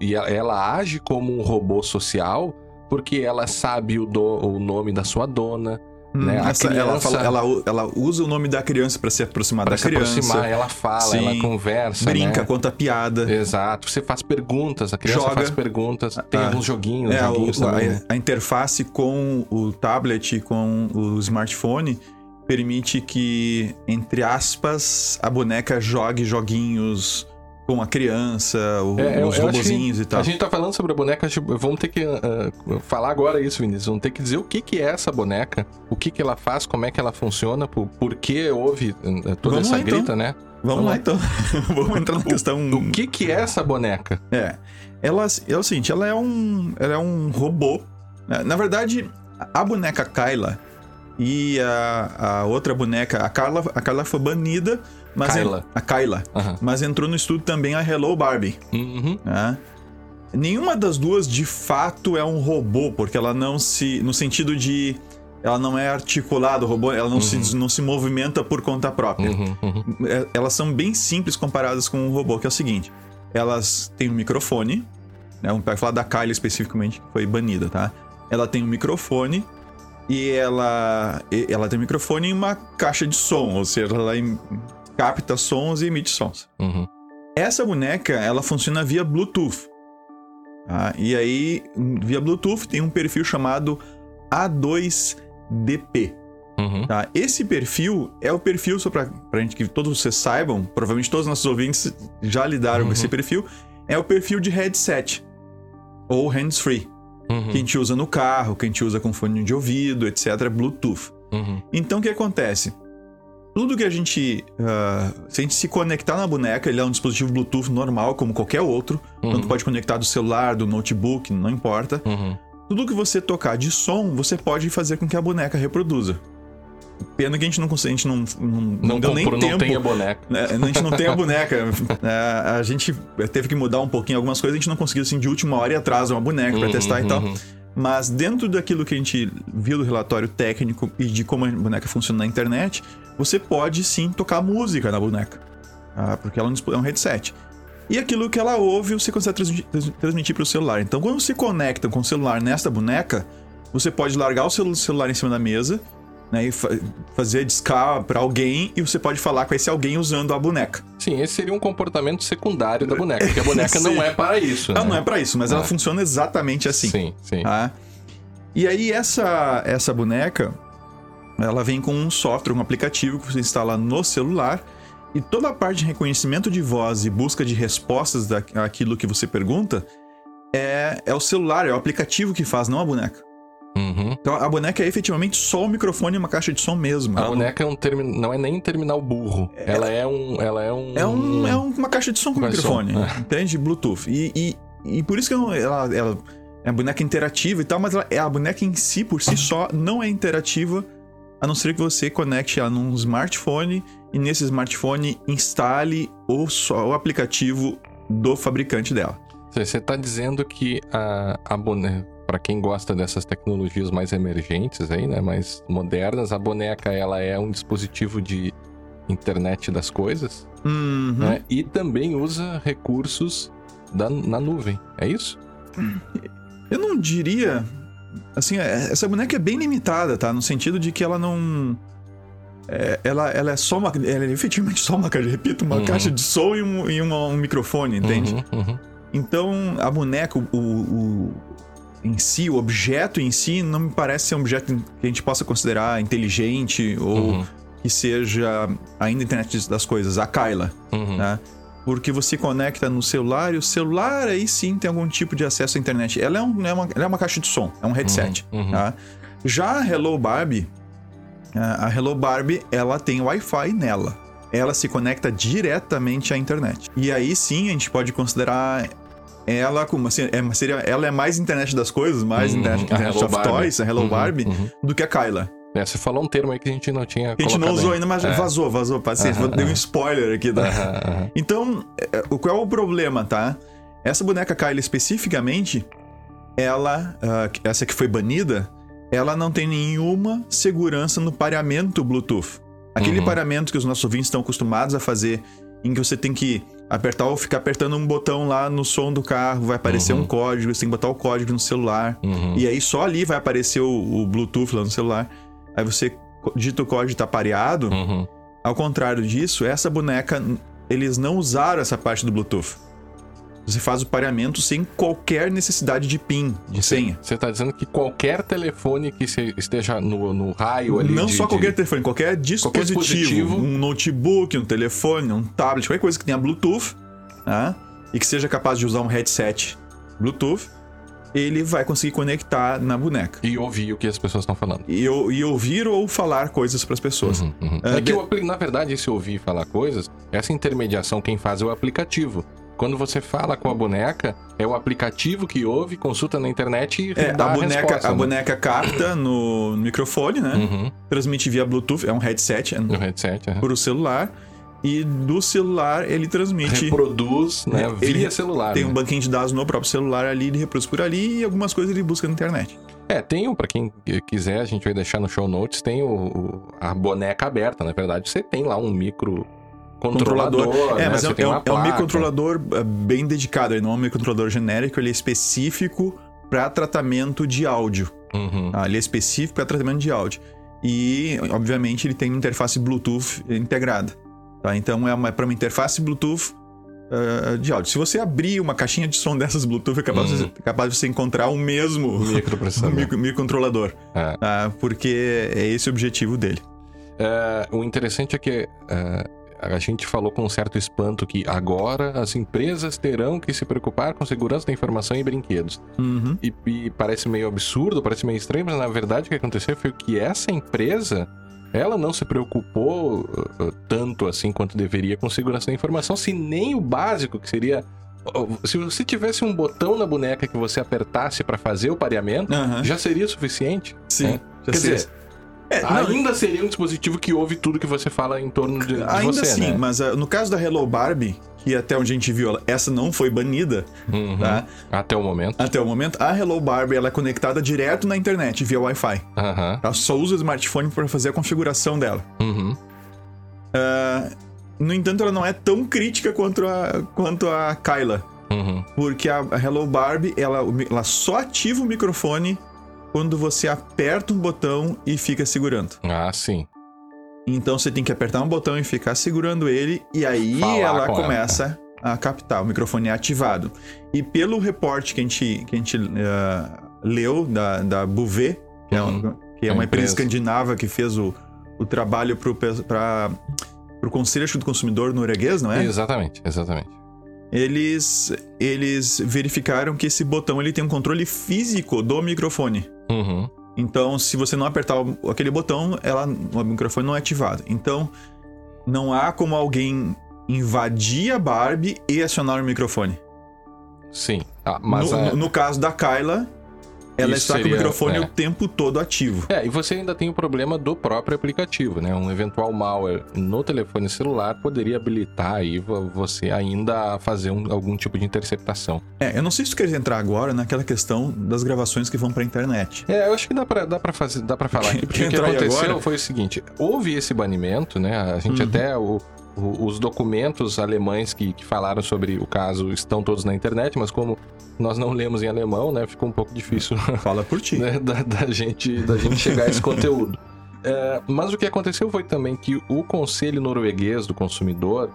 e ela, ela age como um robô social porque ela sabe o, do, o nome da sua dona, Hum, né? Essa- ela, criança- fala- ela, ela usa o nome da criança pra se aproximar Para da se criança. aproximar, ela fala, Sim. ela conversa, brinca, né? conta piada. Exato, você faz perguntas, a criança Joga. faz perguntas, tem Ah, alguns joguinhos, É, joguinhos o- também. a, a interface com o tablet, com o smartphone, permite que, entre aspas, a boneca jogue joguinhos com a criança, o- É, os robozinhos e tal. A gente tá falando sobre a boneca, vamos ter que ah, falar agora isso, Vinícius. Vamos ter que dizer o que, que é essa boneca, o que, que ela faz, como é que ela funciona, por, por que houve ah, toda Vamos essa lá, então. grita, né? Vamos lá então. Vamos entrar na questão. O que, que é essa boneca? É. Ela é o seguinte, ela é um, ela é um robô. Na verdade, a boneca Kyla e a, a outra boneca, a Carla, a Carla foi banida, mas Kyla. a Kyla, Aham. mas entrou no estudo também a Hello Barbie. Uhum. né? Nenhuma das duas de fato é um robô, porque ela não se. No sentido de. Ela não é articulada, o robô, ela não, se, não se movimenta por conta própria. Uhum, uhum. É, Elas são bem simples comparadas com o robô, que é o seguinte: elas têm um microfone, né? Um, vai falar da Kylie especificamente, que foi banida, tá? Ela tem um microfone e ela, ela tem microfone e uma caixa de som, ou seja, ela em- capta sons e emite sons. Uhum. Essa boneca, ela funciona via Bluetooth. tá? E aí, via Bluetooth, tem um perfil chamado A2DP. Uhum. Tá? Esse perfil é o perfil, só pra, pra gente que todos vocês saibam, provavelmente todos os nossos ouvintes já lidaram com Uhum. esse perfil, é o perfil de headset. Ou hands-free. Uhum. Que a gente usa no carro, que a gente usa com fone de ouvido, etc. Bluetooth. Uhum. Então o que acontece? Tudo que a gente. ah, se a gente se conectar na boneca, ele é um dispositivo Bluetooth normal, como qualquer outro. Uhum. Tanto pode conectar do celular, do notebook, não importa. Uhum. Tudo que você tocar de som, você pode fazer com que a boneca reproduza. Pena que a gente não consegue, a gente não, não, não Não deu nem comprou, tempo. não tem a boneca. né? A gente não tem a boneca. É, a gente teve que mudar um pouquinho algumas coisas, a gente não conseguiu assim de última hora ir atrás uma boneca pra Uhum, testar e tal. uhum. Mas dentro daquilo que a gente viu do relatório técnico e de como a boneca funciona na internet, você pode sim tocar música na boneca. tá? Porque ela é um headset. E aquilo que ela ouve, você consegue transmitir, trans- transmitir para o celular. Então, quando você conecta com o celular nesta boneca, você pode largar o celu- celular em cima da mesa né, e fa- fazer discar para alguém e você pode falar com esse alguém usando a boneca. Sim, esse seria um comportamento secundário da boneca, porque a boneca não é para isso. Ela né? não é para isso, mas ela Ah. funciona exatamente assim. Sim, sim. tá? E aí essa essa boneca, ela vem com um software, um aplicativo que você instala no celular e toda a parte de reconhecimento de voz e busca de respostas daquilo que você pergunta é, é o celular, é o aplicativo que faz, não a boneca. Uhum. Então a boneca é efetivamente só o microfone e uma caixa de som mesmo. A Ela não- boneca é um termi... não é nem um terminal burro. Ela é um. Ela é um. É, um, é um- uma caixa de som com microfone, som, é. entende? Bluetooth. E, e, e por isso que eu ela, ela é uma boneca interativa e tal, mas ela, é a boneca em si, por si só, não é interativa, a não ser que você conecte ela num smartphone e nesse smartphone instale o, só, o aplicativo do fabricante dela. Você está dizendo que a, a boneca, para quem gosta dessas tecnologias mais emergentes aí, né, mais modernas, a boneca ela é um dispositivo de internet das coisas, Uhum. né, e também usa recursos da, na nuvem. É isso? Eu não diria. Assim, é- essa boneca é bem limitada, tá? No sentido de que ela não. é, ela, ela é só uma. Ela é efetivamente só uma caixa, repito, uma Uhum. caixa de som e um, e uma- um microfone, entende? Uhum, uhum. Então, a boneca, o, o- em si, o objeto em si, não me parece ser um objeto que a gente possa considerar inteligente ou Uhum. que seja ainda internet das coisas, a Kyla, Uhum. né? Porque você conecta no celular e o celular aí sim tem algum tipo de acesso à internet. Ela é, um- é uma, ela é uma caixa de som, é um headset. Uhum, uhum. tá? Já a Hello Barbie, a a Hello Barbie, ela tem Wi-Fi nela. Ela se conecta diretamente à internet. E aí sim a gente pode considerar ela como assim, é, seria, ela é mais internet das coisas, mais Uhum, internet, a internet Hello of Barbie. Toys, a Hello Uhum, Barbie, uhum. do que a Kyla. É, você falou um termo aí que a gente não tinha A gente não usou ainda, mas é. vazou, vazou. Paciência, Aham, deu um spoiler aqui. Aham. Então, é, o- qual é o problema, tá? Essa boneca Kylie especificamente, ela, ah, essa que foi banida, ela não tem nenhuma segurança no pareamento Bluetooth. Aquele Uhum. pareamento que os nossos ouvintes estão acostumados a fazer, em que você tem que apertar ou ficar apertando um botão lá no som do carro, vai aparecer Uhum. um código, você tem que botar o código no celular. Uhum. E aí só ali vai aparecer o, o Bluetooth lá no celular. Aí você digita o código e tá pareado. Uhum. Ao contrário disso, essa boneca, eles não usaram essa parte do Bluetooth. Você faz o pareamento sem qualquer necessidade de PIN, de senha. Você tá dizendo que qualquer telefone que esteja no, no raio ali. Não de- só de- qualquer telefone, qualquer dispositivo, dispositivo. Um notebook, um telefone, um tablet, qualquer coisa que tenha Bluetooth, tá? E que seja capaz de usar um headset Bluetooth, ele vai conseguir conectar na boneca. E ouvir o que as pessoas estão falando. E, e ouvir ou falar coisas para as pessoas. Uhum, uhum. É, É que, de- na verdade, esse ouvir e falar coisas, essa intermediação quem faz é o aplicativo. Quando você fala com a boneca, é o aplicativo que ouve, consulta na internet e É, dá a a, boneca, resposta. a né? boneca capta no, no microfone, né? Uhum, Transmite via Bluetooth, é um headset, é no headset. uhum. por o celular. E do celular ele transmite. Reproduz, né? Ele via celular. Tem né? um banquinho de dados no próprio celular ali, ele reproduz por ali e algumas coisas ele busca na internet. É, tem um, pra quem quiser, a gente vai deixar no show notes, tem o- a boneca aberta, na verdade. Você tem lá um micro controlador. É, né? mas é, é um, é um microcontrolador é, bem dedicado. Ele não é um microcontrolador genérico, ele é específico para tratamento de áudio. Uhum. Ah, ele é específico para tratamento de áudio. E, obviamente, ele tem uma interface Bluetooth integrada. Tá? Então, é uma, para uma interface Bluetooth ah, de áudio. Se você abrir uma caixinha de som dessas Bluetooth, é capaz, Uhum. de, capaz de você encontrar o mesmo microcontrolador. É. tá? porque é esse o objetivo dele. É, o interessante é que é, a gente falou com um certo espanto que agora as empresas terão que se preocupar com segurança da informação em brinquedos. Uhum. E, e parece meio absurdo, parece meio estranho, mas na verdade o que aconteceu foi que essa empresa ela não se preocupou uh, uh, tanto assim quanto deveria com segurança da informação, se nem o básico que seria se você tivesse um botão na boneca que você apertasse para fazer o pareamento, Aham. já seria suficiente. Sim, né? já Quer dizer, É, não, ainda seria um dispositivo que ouve tudo que você fala em torno de, de ainda você, assim, né? mas ah, no caso da Hello Barbie, que até onde a gente viu, essa não foi banida, Uhum. tá? Até o momento. Até o momento, a Hello Barbie ela é conectada direto na internet via Wi-Fi. Aham. Ela só usa o smartphone para fazer a configuração dela. Uhum. No entanto, ela não é tão crítica quanto a, quanto a Kyla. Uhum. Porque a Hello Barbie, ela, ela só ativa o microfone quando você aperta um botão e fica segurando. Ah, sim. Então você tem que apertar um botão e ficar segurando ele, e aí Falar ela com ela, começa a captar, o microfone é ativado. E pelo reporte que a gente, que a gente ah, leu da, da Bouvet, que é, um- Uhum. que é uma empresa empresa. escandinava que fez o, o trabalho para o Conselho do Consumidor norueguês, não é? Exatamente, exatamente. Eles, eles verificaram que esse botão ele tem um controle físico do microfone. Uhum. Então, se você não apertar aquele botão, ela, o microfone não é ativado. Então, não há como alguém invadir a Barbie e acionar o microfone. Sim. Ah, mas no, é- no- no caso da Kyla, ela Isso está com seria- o microfone é. o tempo todo ativo. É, e você ainda tem o problema do próprio aplicativo, né? Um eventual malware no telefone celular poderia habilitar aí vo- você ainda a fazer um- algum tipo de interceptação. É, eu não sei se tu queres entrar agora naquela questão das gravações que vão pra internet. É, eu acho que dá pra, dá pra, fazer, dá pra falar aqui, porque o que aconteceu agora? foi o seguinte: houve esse banimento, né? A gente Uhum. até. O- os documentos alemães que, que falaram sobre o caso estão todos na internet, mas como nós não lemos em alemão, né? Ficou um pouco difícil Fala por ti. né, da, da gente, da gente chegar a esse conteúdo. É, mas o que aconteceu foi também que o Conselho Norueguês do Consumidor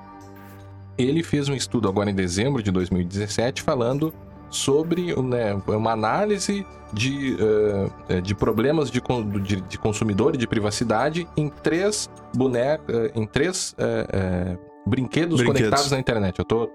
ele fez um estudo agora em dezembro de 2017 falando sobre né, uma análise de, eh, de problemas de, de, de consumidor e de privacidade em três bonecos, em três eh, eh, brinquedos, Brinquedos. conectados na internet. Eu estou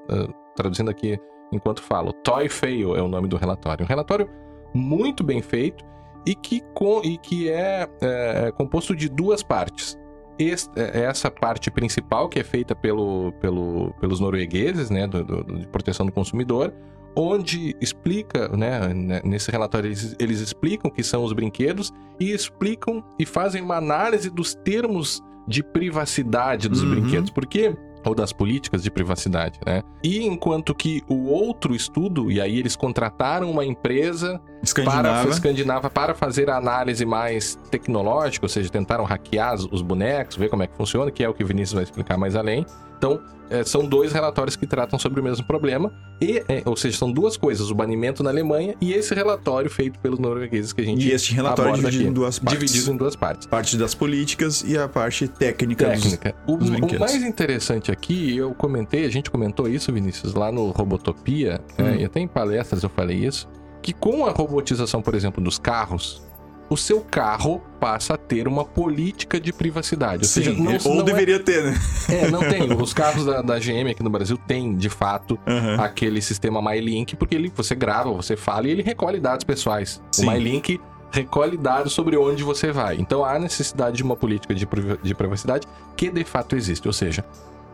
traduzindo aqui enquanto falo. Toy Fail é o nome do relatório. Um relatório muito bem feito e que, com, e que é, é, composto de duas partes. Es- é- essa parte principal que é feita pelo, pelo, pelos noruegueses, né, do, do- de proteção do consumidor, onde explica, né, né, nesse relatório eles, eles explicam o que são os brinquedos e explicam e fazem uma análise dos termos de privacidade dos Uhum. brinquedos, porque ou das políticas de privacidade, né? E enquanto que o outro estudo, e aí eles contrataram uma empresa para Escandinava. escandinava para fazer a análise mais tecnológica, ou seja, tentaram hackear os- os bonecos, ver como é que funciona, que é o que o Vinícius vai explicar mais além. Então, eh, são dois relatórios que tratam sobre o mesmo problema, e, eh, ou seja, são duas coisas: o banimento na Alemanha e esse relatório feito pelos noruegueses que a gente E este relatório dividido aqui. em duas partes. dividido em duas partes. Parte das políticas e a parte técnica, dos- Técnica. O, dos o brinquedos. mais interessante aqui, eu comentei, a gente comentou isso, Vinícius, lá no Robotopia, né, Hum. e até em palestras eu falei isso, que com a robotização, por exemplo, dos carros, o seu carro passa a ter uma política de privacidade. Ou seja, não, ou não deveria ter, né? é, é, não tem. Os carros da, da GM aqui no Brasil têm, de fato, Aham. aquele sistema MyLink, porque ele, você grava, você fala e ele recolhe dados pessoais. Sim. O MyLink recolhe dados sobre onde você vai. Então há necessidade de uma política de privacidade que de fato existe. Ou seja,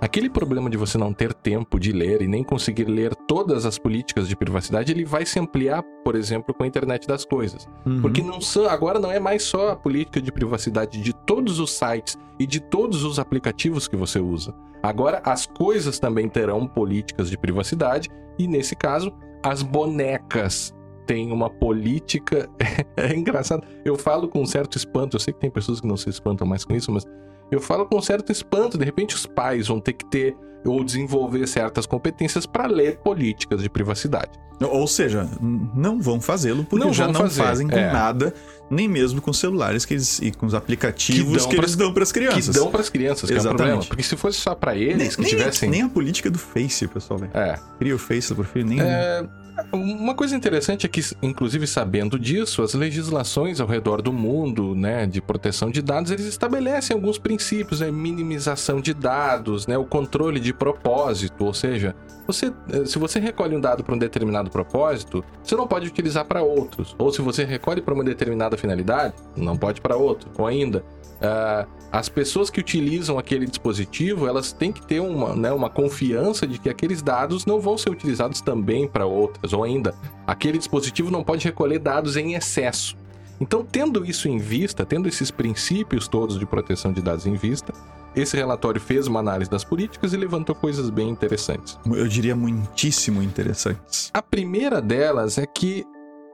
aquele problema de você não ter tempo de ler e nem conseguir ler todas as políticas de privacidade, ele vai se ampliar, por exemplo, com a internet das coisas. Uhum. Porque não são, agora não é mais só a política de privacidade de todos os sites e de todos os aplicativos que você usa. Agora as coisas também terão políticas de privacidade e nesse caso as bonecas têm uma política é engraçado. Eu falo com um certo espanto, eu sei que tem pessoas que não se espantam mais com isso, mas eu falo com um certo espanto, de repente os pais vão ter que ter ou desenvolver certas competências para ler políticas de privacidade. Ou seja, não vão fazê-lo porque Não já não fazer, fazem com é. nada, nem mesmo com os celulares que eles, e com os aplicativos que, pras- eles dão para as crianças. Que dão para as crianças, que é Exatamente. problema. Porque se fosse só para eles nem, que nem- tivessem. nem a política do Face, pessoal. velho. É. Cria o Face por filho, nem. É, Uma coisa interessante é que, inclusive sabendo disso, as legislações ao redor do mundo, né, de proteção de dados, eles estabelecem alguns princípios, né, minimização de dados, né, o controle de propósito, ou seja, você, eh, se você recolhe um dado para um determinado propósito, você não pode utilizar para outros, ou se você recolhe para uma determinada finalidade, não pode para outro, ou ainda ah, as pessoas que utilizam aquele dispositivo, elas têm que ter uma, né, uma confiança de que aqueles dados não vão ser utilizados também para outras, ou ainda, aquele dispositivo não pode recolher dados em excesso. Então, tendo isso em vista, tendo esses princípios todos de proteção de dados em vista, esse relatório fez uma análise das políticas e levantou coisas bem interessantes. Eu diria muitíssimo interessantes. A primeira delas é que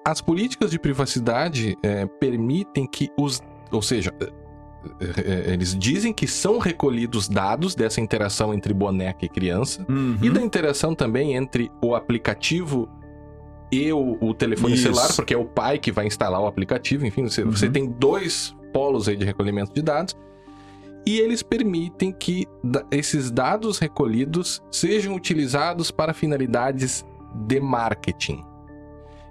as políticas de privacidade eh, permitem que os. Ou seja, eles dizem que são recolhidos dados dessa interação entre boneca e criança Uhum. e da interação também entre o aplicativo e o, o telefone Isso. celular, porque é o pai que vai instalar o aplicativo. Enfim, você, Uhum. você tem dois polos aí de recolhimento de dados. E eles permitem que esses dados recolhidos sejam utilizados para finalidades de marketing.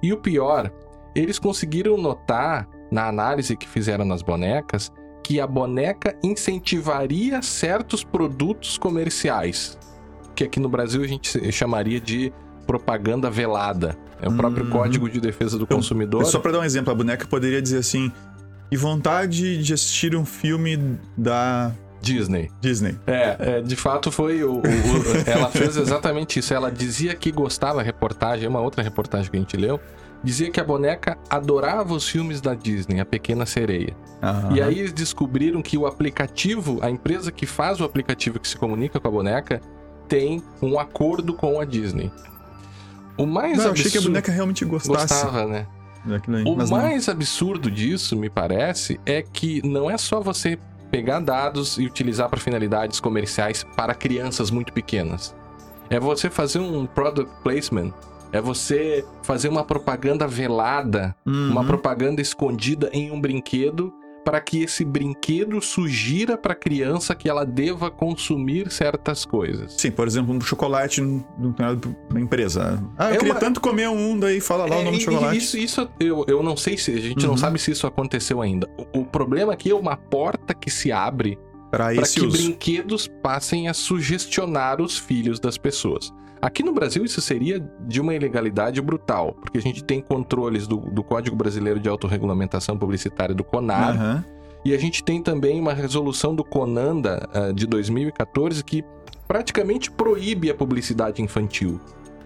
E o pior, eles conseguiram notar na análise que fizeram nas bonecas que a boneca incentivaria certos produtos comerciais, que aqui no Brasil a gente chamaria de propaganda velada. É o próprio Uhum. Código de Defesa do Então, Consumidor. Só pra dar um exemplo, a boneca poderia dizer assim: e vontade de assistir um filme da Disney. Disney. É, é, de fato foi o, o- o- Ela fez exatamente isso. Ela dizia que gostava, reportagem, é uma outra reportagem que a gente leu, dizia que a boneca adorava os filmes da Disney, A Pequena Sereia. Aham. E aí eles descobriram que o aplicativo, a empresa que faz o aplicativo que se comunica com a boneca, tem um acordo com a Disney. O mais Não, absurdo... achei que a boneca realmente gostasse gostava, né? aí. O mas não. mais absurdo disso, me parece, é que não é só você pegar dados e utilizar para finalidades comerciais para crianças muito pequenas. É você fazer um product placement, é você fazer uma propaganda velada, Uhum. uma propaganda escondida em um brinquedo para que esse brinquedo sugira para a criança que ela deva consumir certas coisas. Sim, por exemplo, um chocolate não não tem nada pra uma empresa. Ah, eu É queria uma- tanto comer um, daí fala lá o É, nome do chocolate. Isso, isso eu, eu não sei se. A gente Uhum. não sabe se isso aconteceu ainda. O, o problema aqui é uma porta que se abre para que uso. brinquedos passem a sugestionar os filhos das pessoas. Aqui no Brasil, isso seria de uma ilegalidade brutal, porque a gente tem controles do, do Código Brasileiro de Autorregulamentação Publicitária do CONAR, Aham. E a gente tem também uma resolução do Conanda uh, de 2014 que praticamente proíbe a publicidade infantil.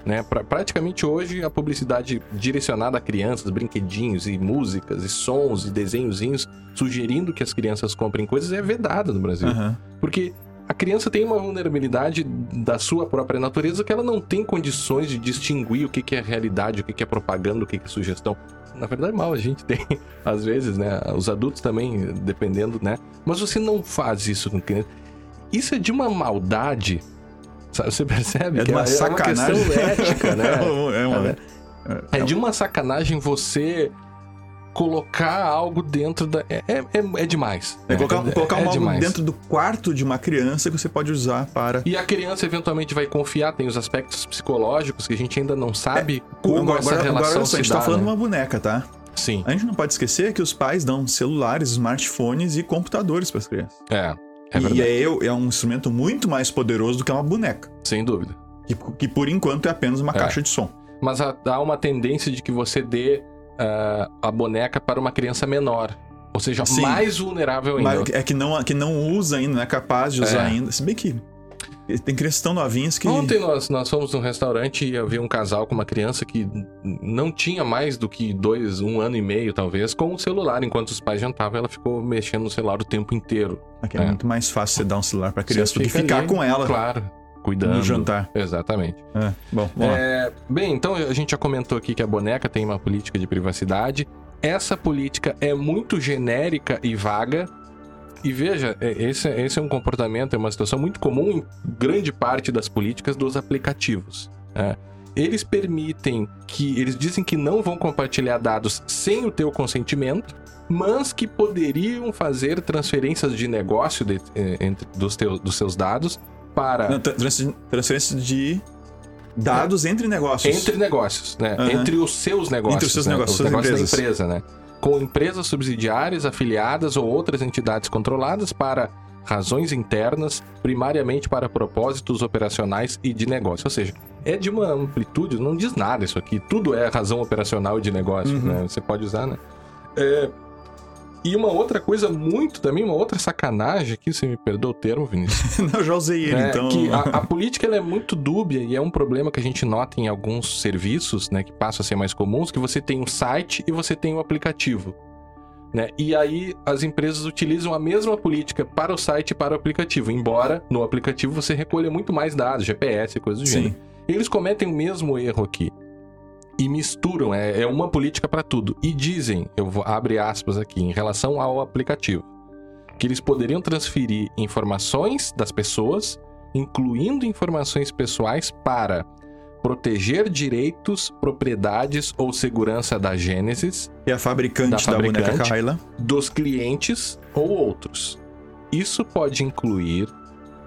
Né? Pra, praticamente hoje a publicidade direcionada a crianças, brinquedinhos e músicas e sons e desenhozinhos sugerindo que as crianças comprem coisas é vedada no Brasil. Aham. Porque a criança tem uma vulnerabilidade da sua própria natureza que ela não tem condições de distinguir o que, que é realidade, o que, que é propaganda, o que, que é sugestão. Na verdade, mal a gente tem, às vezes, né? Os adultos também, dependendo, né? Mas você não faz isso com criança. Isso é de uma maldade. sabe? Você percebe? É de uma é sacanagem. uma questão ética, né? é uma, É de uma sacanagem você colocar algo dentro da. É, é, é- é demais. É colocar, colocar é um algo demais. dentro do quarto de uma criança que você pode usar para. E a criança eventualmente vai confiar, tem os aspectos psicológicos que a gente ainda não sabe como agora, essa relação agora, se a gente dá, tá falando de né? uma boneca, tá? Sim, A gente não pode esquecer que os pais dão celulares, smartphones e computadores para as crianças. é. É e verdade. é, é um instrumento muito mais poderoso do que uma boneca. Sem dúvida. Que, que por enquanto é apenas uma É. caixa de som. Mas há uma tendência de que você dê ah, a boneca para uma criança menor. Ou seja, Sim. mais vulnerável ainda. Mas é que não, que não usa ainda, não é capaz de usar É. ainda. Se bem que tem crianças tão novinhas que. Ontem nós, nós fomos num restaurante e havia um casal com uma criança que não tinha mais do que dois, um ano e meio, talvez, com o celular. Enquanto os pais jantavam, ela ficou mexendo no celular o tempo inteiro. É, É. muito mais fácil você dar um celular pra criança do que fica ficar ali, com ela Claro, cuidando. no jantar. Exatamente. É. Bom. É, bem, então a gente já comentou aqui que a boneca tem uma política de privacidade. Essa política é muito genérica e vaga. E veja, é- esse, é- esse é um comportamento, é uma situação muito comum em grande parte das políticas dos aplicativos. né? Eles permitem que. Eles dizem que não vão compartilhar dados sem o teu consentimento, mas que poderiam fazer transferências de negócio de- eh, entre, dos, teus, dos seus dados para. Não, tra- trans- transferência de dados entre negócios. Entre negócios, né? Aham. Entre os seus negócios. Entre os seus né? negócios, Os negócios empresas. da empresa, né? Com empresas subsidiárias, afiliadas ou outras entidades controladas para razões internas, primariamente para propósitos operacionais e de negócio. Ou seja, é de uma amplitude, não diz nada isso aqui. Tudo é razão operacional e de negócio, Uhum. né? Você pode usar, né? É, E uma outra coisa muito também, uma outra sacanagem aqui, você me perdoa o termo, Vinícius. Não, eu já usei ele, É, então. que a, a política é muito dúbia e é um problema que a gente nota em alguns serviços, né, que passam a ser mais comuns, que você tem um site e você tem um aplicativo. Né? E aí as empresas utilizam a mesma política para o site e para o aplicativo, embora no aplicativo você recolha muito mais dados, GPS e coisas do gênero. Sim. Eles cometem o mesmo erro aqui. E misturam, é, é uma política para tudo. E dizem, eu vou abre aspas aqui, em relação ao aplicativo, que eles poderiam transferir informações das pessoas, incluindo informações pessoais, para proteger direitos, propriedades ou segurança da Gênesis, E a fabricante Da da, boneca. Kyla. dos clientes ou outros. Isso pode incluir,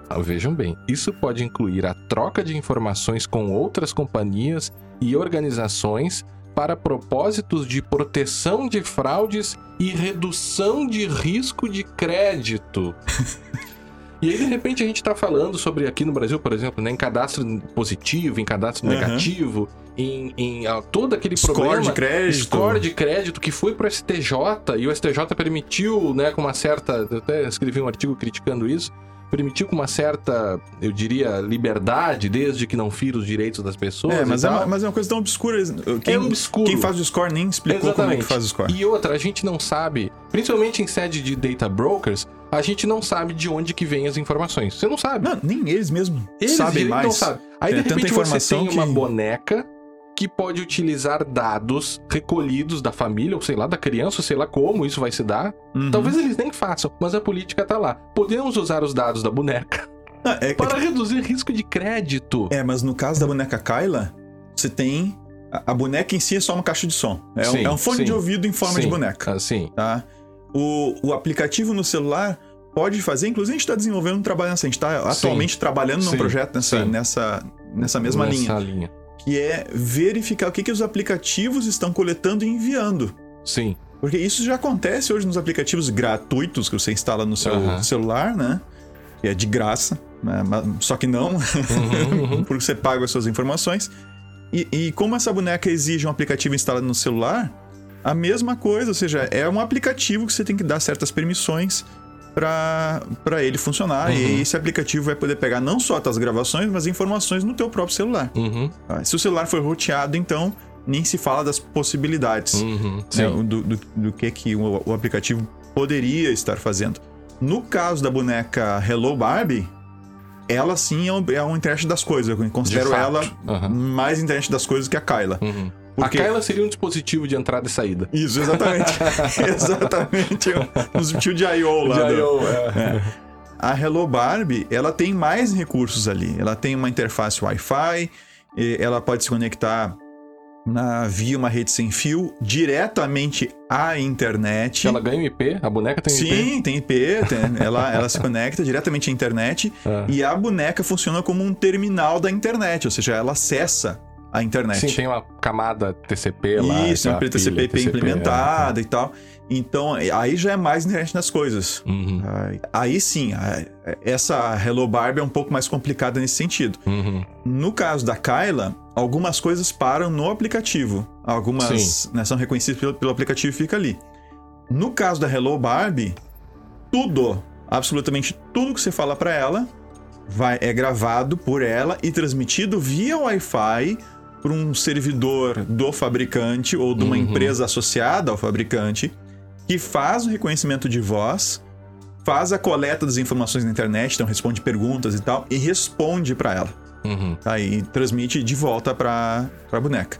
ah, vejam bem, isso pode incluir a troca de informações com outras companhias e organizações para propósitos de proteção de fraudes e redução de risco de crédito. E aí, de repente, a gente está falando sobre aqui no Brasil, por exemplo, né, em cadastro positivo, em cadastro Aham. negativo, em, em ah, todo aquele Score problema. de crédito. Score de crédito que foi pro STJ e o STJ permitiu, né, com uma certa. Eu até escrevi um artigo criticando isso. Permitiu com uma certa, eu diria, liberdade, desde que não fira os direitos das pessoas. É, mas é, uma, mas é uma coisa tão obscura. Quem, É obscuro. Quem faz o score nem explicou como é que faz o score. E outra, a gente não sabe, principalmente em sede de data brokers, a gente não sabe de onde que vem as informações. Você não sabe. Não, nem eles mesmos Eles sabem direito mais. não sabem. Aí, de É tanta repente, você tem uma que- boneca que pode utilizar dados recolhidos da família, ou sei lá, da criança, ou sei lá como isso vai se dar. Uhum. Talvez eles nem façam, mas a política tá lá. Podemos usar os dados da boneca Ah, é, para reduzir risco de crédito. é, mas no caso da boneca Kyla, você tem. A, a boneca em si é só uma caixa de som. É, Sim, um, é um fone sim. de ouvido em forma de Sim, boneca. Assim. Tá? O, o aplicativo no celular pode fazer, inclusive a gente está desenvolvendo um trabalho nessa. A gente está atualmente trabalhando num sim, projeto nessa, sim. nessa, nessa mesma linha. Nessa linha. Que é verificar o que, que os aplicativos estão coletando e enviando. Sim. Porque isso já acontece hoje nos aplicativos gratuitos que você instala no seu Aham. celular, né? Que é de graça, né? Mas- só que não, Uhum, uhum. porque você paga as suas informações. E, e como essa boneca exige um aplicativo instalado no celular, a mesma coisa, ou seja, é um aplicativo que você tem que dar certas permissões para ele funcionar. Uhum. E esse aplicativo vai poder pegar não só as tuas gravações, mas informações no teu próprio celular. Uhum. Ah, Se o celular for roteado, então nem se fala das possibilidades Uhum. né, do, do, do que, que o, o aplicativo poderia estar fazendo. No caso da boneca Hello Barbie, ela sim é um, é um internet das coisas. Eu considero ela Aham. mais internet das coisas que a Kyla. Uhum. Porque- A Kyla seria um dispositivo de entrada e saída. Isso, exatamente. exatamente. Um dispositivo de I.O. lá. do- é. A Hello Barbie, ela tem mais recursos ali. Ela tem uma interface Wi-Fi, ela pode se conectar na, via uma rede sem fio diretamente à internet. Ela ganha um IP? A boneca tem um IP? Sim, tem IP, tem- ela, ela se conecta diretamente à internet Ah. e a boneca funciona como um terminal da internet, ou seja, ela acessa a internet. Sim, tem uma camada TCP lá. Isso, uma TCP, TCP, implementada e tal. Então, aí já é mais internet das coisas. é. Uhum, Aí, sim, essa Hello Barbie é um pouco mais complicada nesse sentido. uhum. No caso da Kyla, algumas coisas param no aplicativo. Algumas né, são reconhecidas pelo, pelo aplicativo e fica ali. No caso da Hello Barbie, tudo, absolutamente tudo que você fala para ela, vai, é gravado por ela e transmitido via Wi-Fi para um servidor do fabricante ou de uma Uhum. empresa associada ao fabricante que faz o reconhecimento de voz, faz a coleta das informações na internet, então responde perguntas e tal, e responde para ela. Uhum. Tá? E transmite de volta para a boneca.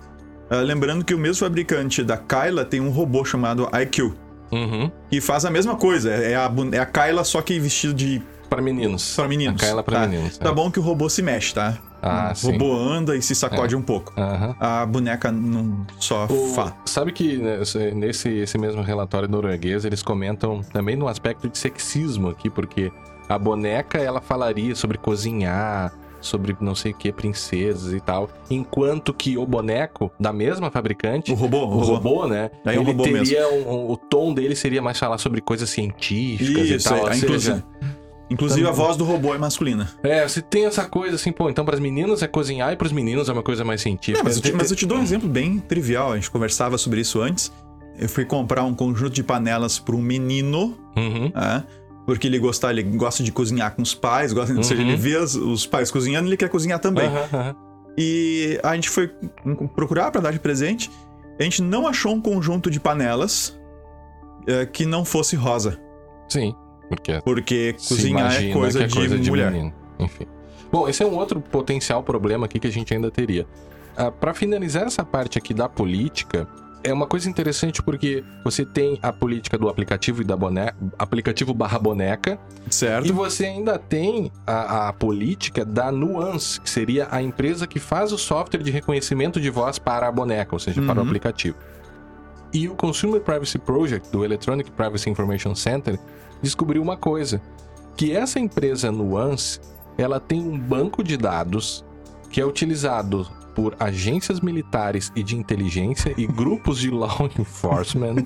Ah, lembrando que o mesmo fabricante da Kyla tem um robô chamado IQ, Uhum. que faz a mesma coisa. É a, bu- é a Kyla, só que vestido de. Para meninos. para meninos. A Kyla para tá? meninos. Tá é. bom que o robô se mexe, tá? Ah, o robô anda e se sacode um pouco. Aham. A boneca não só O- fa. sabe que né, esse- nesse esse mesmo relatório norueguês eles comentam também no aspecto de sexismo aqui, porque a boneca ela falaria sobre cozinhar, sobre não sei o que, princesas e tal, enquanto que o boneco da mesma fabricante, O robô, o robô, né, Aí é ele robô teria um- um- o tom dele seria mais falar sobre coisas científicas e Isso, tal, é, ou inclusive, inclusive a Também. voz do robô é masculina. é, você tem essa coisa assim, pô, então para as meninas é cozinhar e para os meninos é uma coisa mais científica. Não, mas, eu te, mas eu te dou um exemplo bem trivial. A gente conversava sobre isso antes. Eu fui comprar um conjunto de panelas para um menino Uhum. né? Porque ele gosta, ele gosta de cozinhar com os pais, gosta, ou seja, Uhum. ele vê as- os pais cozinhando, ele quer cozinhar também. Aham. E a gente foi procurar para dar de presente. A gente não achou um conjunto de panelas eh, que não fosse rosa, Sim, porque porque cozinhar é coisa, é de, coisa de mulher. Enfim. Bom, esse é um outro potencial problema aqui que a gente ainda teria. Ah, para finalizar essa parte aqui da política, é uma coisa interessante porque você tem a política do aplicativo e da boneca, aplicativo barra boneca, Certo? e você ainda tem a, a política da Nuance, que seria a empresa que faz o software de reconhecimento de voz para a boneca, ou seja, para o Uhum. aplicativo. E o Consumer Privacy Project, do Electronic Privacy Information Center, descobriu uma coisa, que essa empresa Nuance, ela tem um banco de dados que é utilizado por agências militares e de inteligência e grupos de law enforcement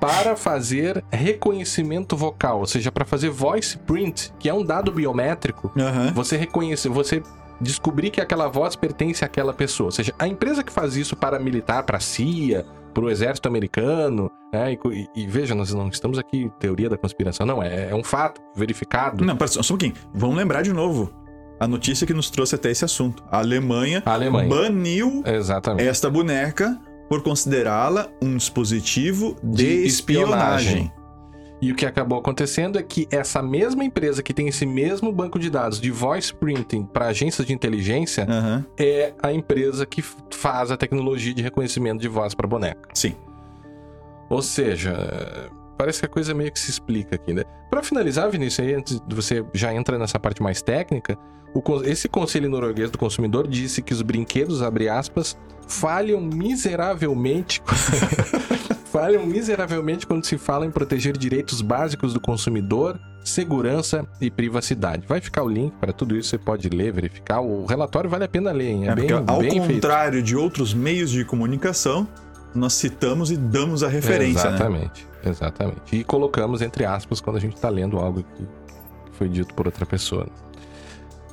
para fazer reconhecimento vocal, ou seja, para fazer voice print, que é um dado biométrico Aham. você reconhecer, você descobrir que aquela voz pertence àquela pessoa. Ou seja, a empresa que faz isso para militar, para a CIA, para o exército americano, né? E, e- e veja, nós não estamos aqui teoria da conspiração, não, é, é um fato verificado. Não, pera só um pouquinho. Vamos lembrar de novo a notícia que nos trouxe até esse assunto. A Alemanha, A Alemanha. baniu Exatamente. esta boneca por considerá-la um dispositivo de, espionagem. E o que acabou acontecendo é que essa mesma empresa que tem esse mesmo banco de dados de voice printing para agências de inteligência Aham. é a empresa que faz a tecnologia de reconhecimento de voz para boneca. Sim. Ou seja, parece que a coisa meio que se explica aqui, né? Para finalizar, Vinícius, aí, antes de você já entra nessa parte mais técnica, o esse Conselho Norueguês do Consumidor disse que os brinquedos, abre aspas, falham miseravelmente. falham miseravelmente quando se fala em proteger direitos básicos do consumidor, segurança e privacidade. Vai ficar o link para tudo isso, você pode ler, verificar. O relatório vale a pena ler, hein? É, É, bem, ao bem feito. contrário de outros meios de comunicação, nós citamos e damos a referência, né? Exatamente, exatamente. E colocamos entre aspas quando a gente está lendo algo que foi dito por outra pessoa.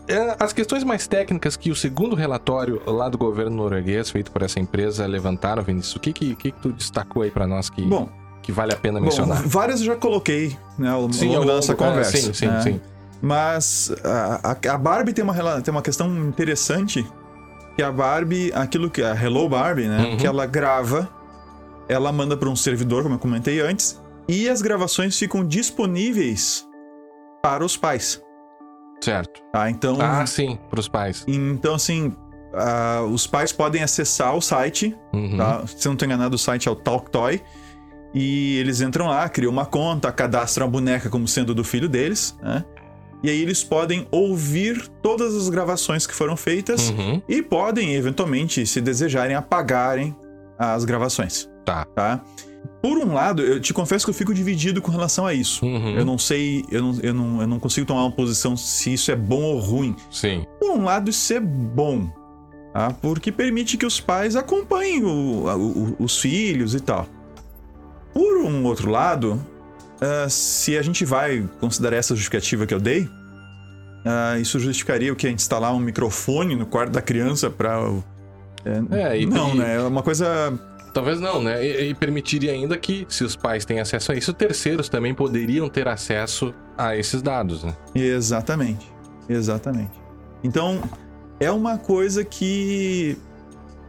É, as questões mais técnicas que o segundo relatório lá do governo norueguês, feito por essa empresa, levantaram, Vinícius, o que que, que, tu destacou aí para nós que, Bom, que vale a pena bom, mencionar? várias eu já coloquei né, ao Sim, longo da nossa é, conversa. sim, sim, né? sim. Mas a, a- Barbie tem uma, tem uma questão interessante que a Barbie, aquilo que a Hello Barbie, né, Uhum. que ela grava, ela manda para um servidor, como eu comentei antes, e as gravações ficam disponíveis para os pais, Certo. tá? Então, Ah, sim, pros pais. então assim, ah, os pais podem acessar o site, Uhum. tá? Se não tô enganado, o site é o TalkToy. E eles entram lá, criam uma conta, cadastram a boneca como sendo do filho deles, né? E aí eles podem ouvir todas as gravações que foram feitas Uhum. e podem, eventualmente, se desejarem, apagarem as gravações, Tá. tá? Por um lado, eu te confesso que eu fico dividido com relação a isso. Uhum. Eu não sei, eu não, eu, não, eu não consigo tomar uma posição se isso é bom ou ruim. Sim. Por um lado, isso é bom, tá? porque permite que os pais acompanhem o- o- os filhos e tal. Por um outro lado, ah, se a gente vai considerar essa justificativa que eu dei, ah, isso justificaria o que? Instalar um microfone no quarto da criança para. É, e- não, e- né? É uma coisa. Talvez não, né? E, e permitiria ainda que, se os pais têm acesso a isso, terceiros também poderiam ter acesso a esses dados, né? Exatamente. Exatamente. Então, é uma coisa que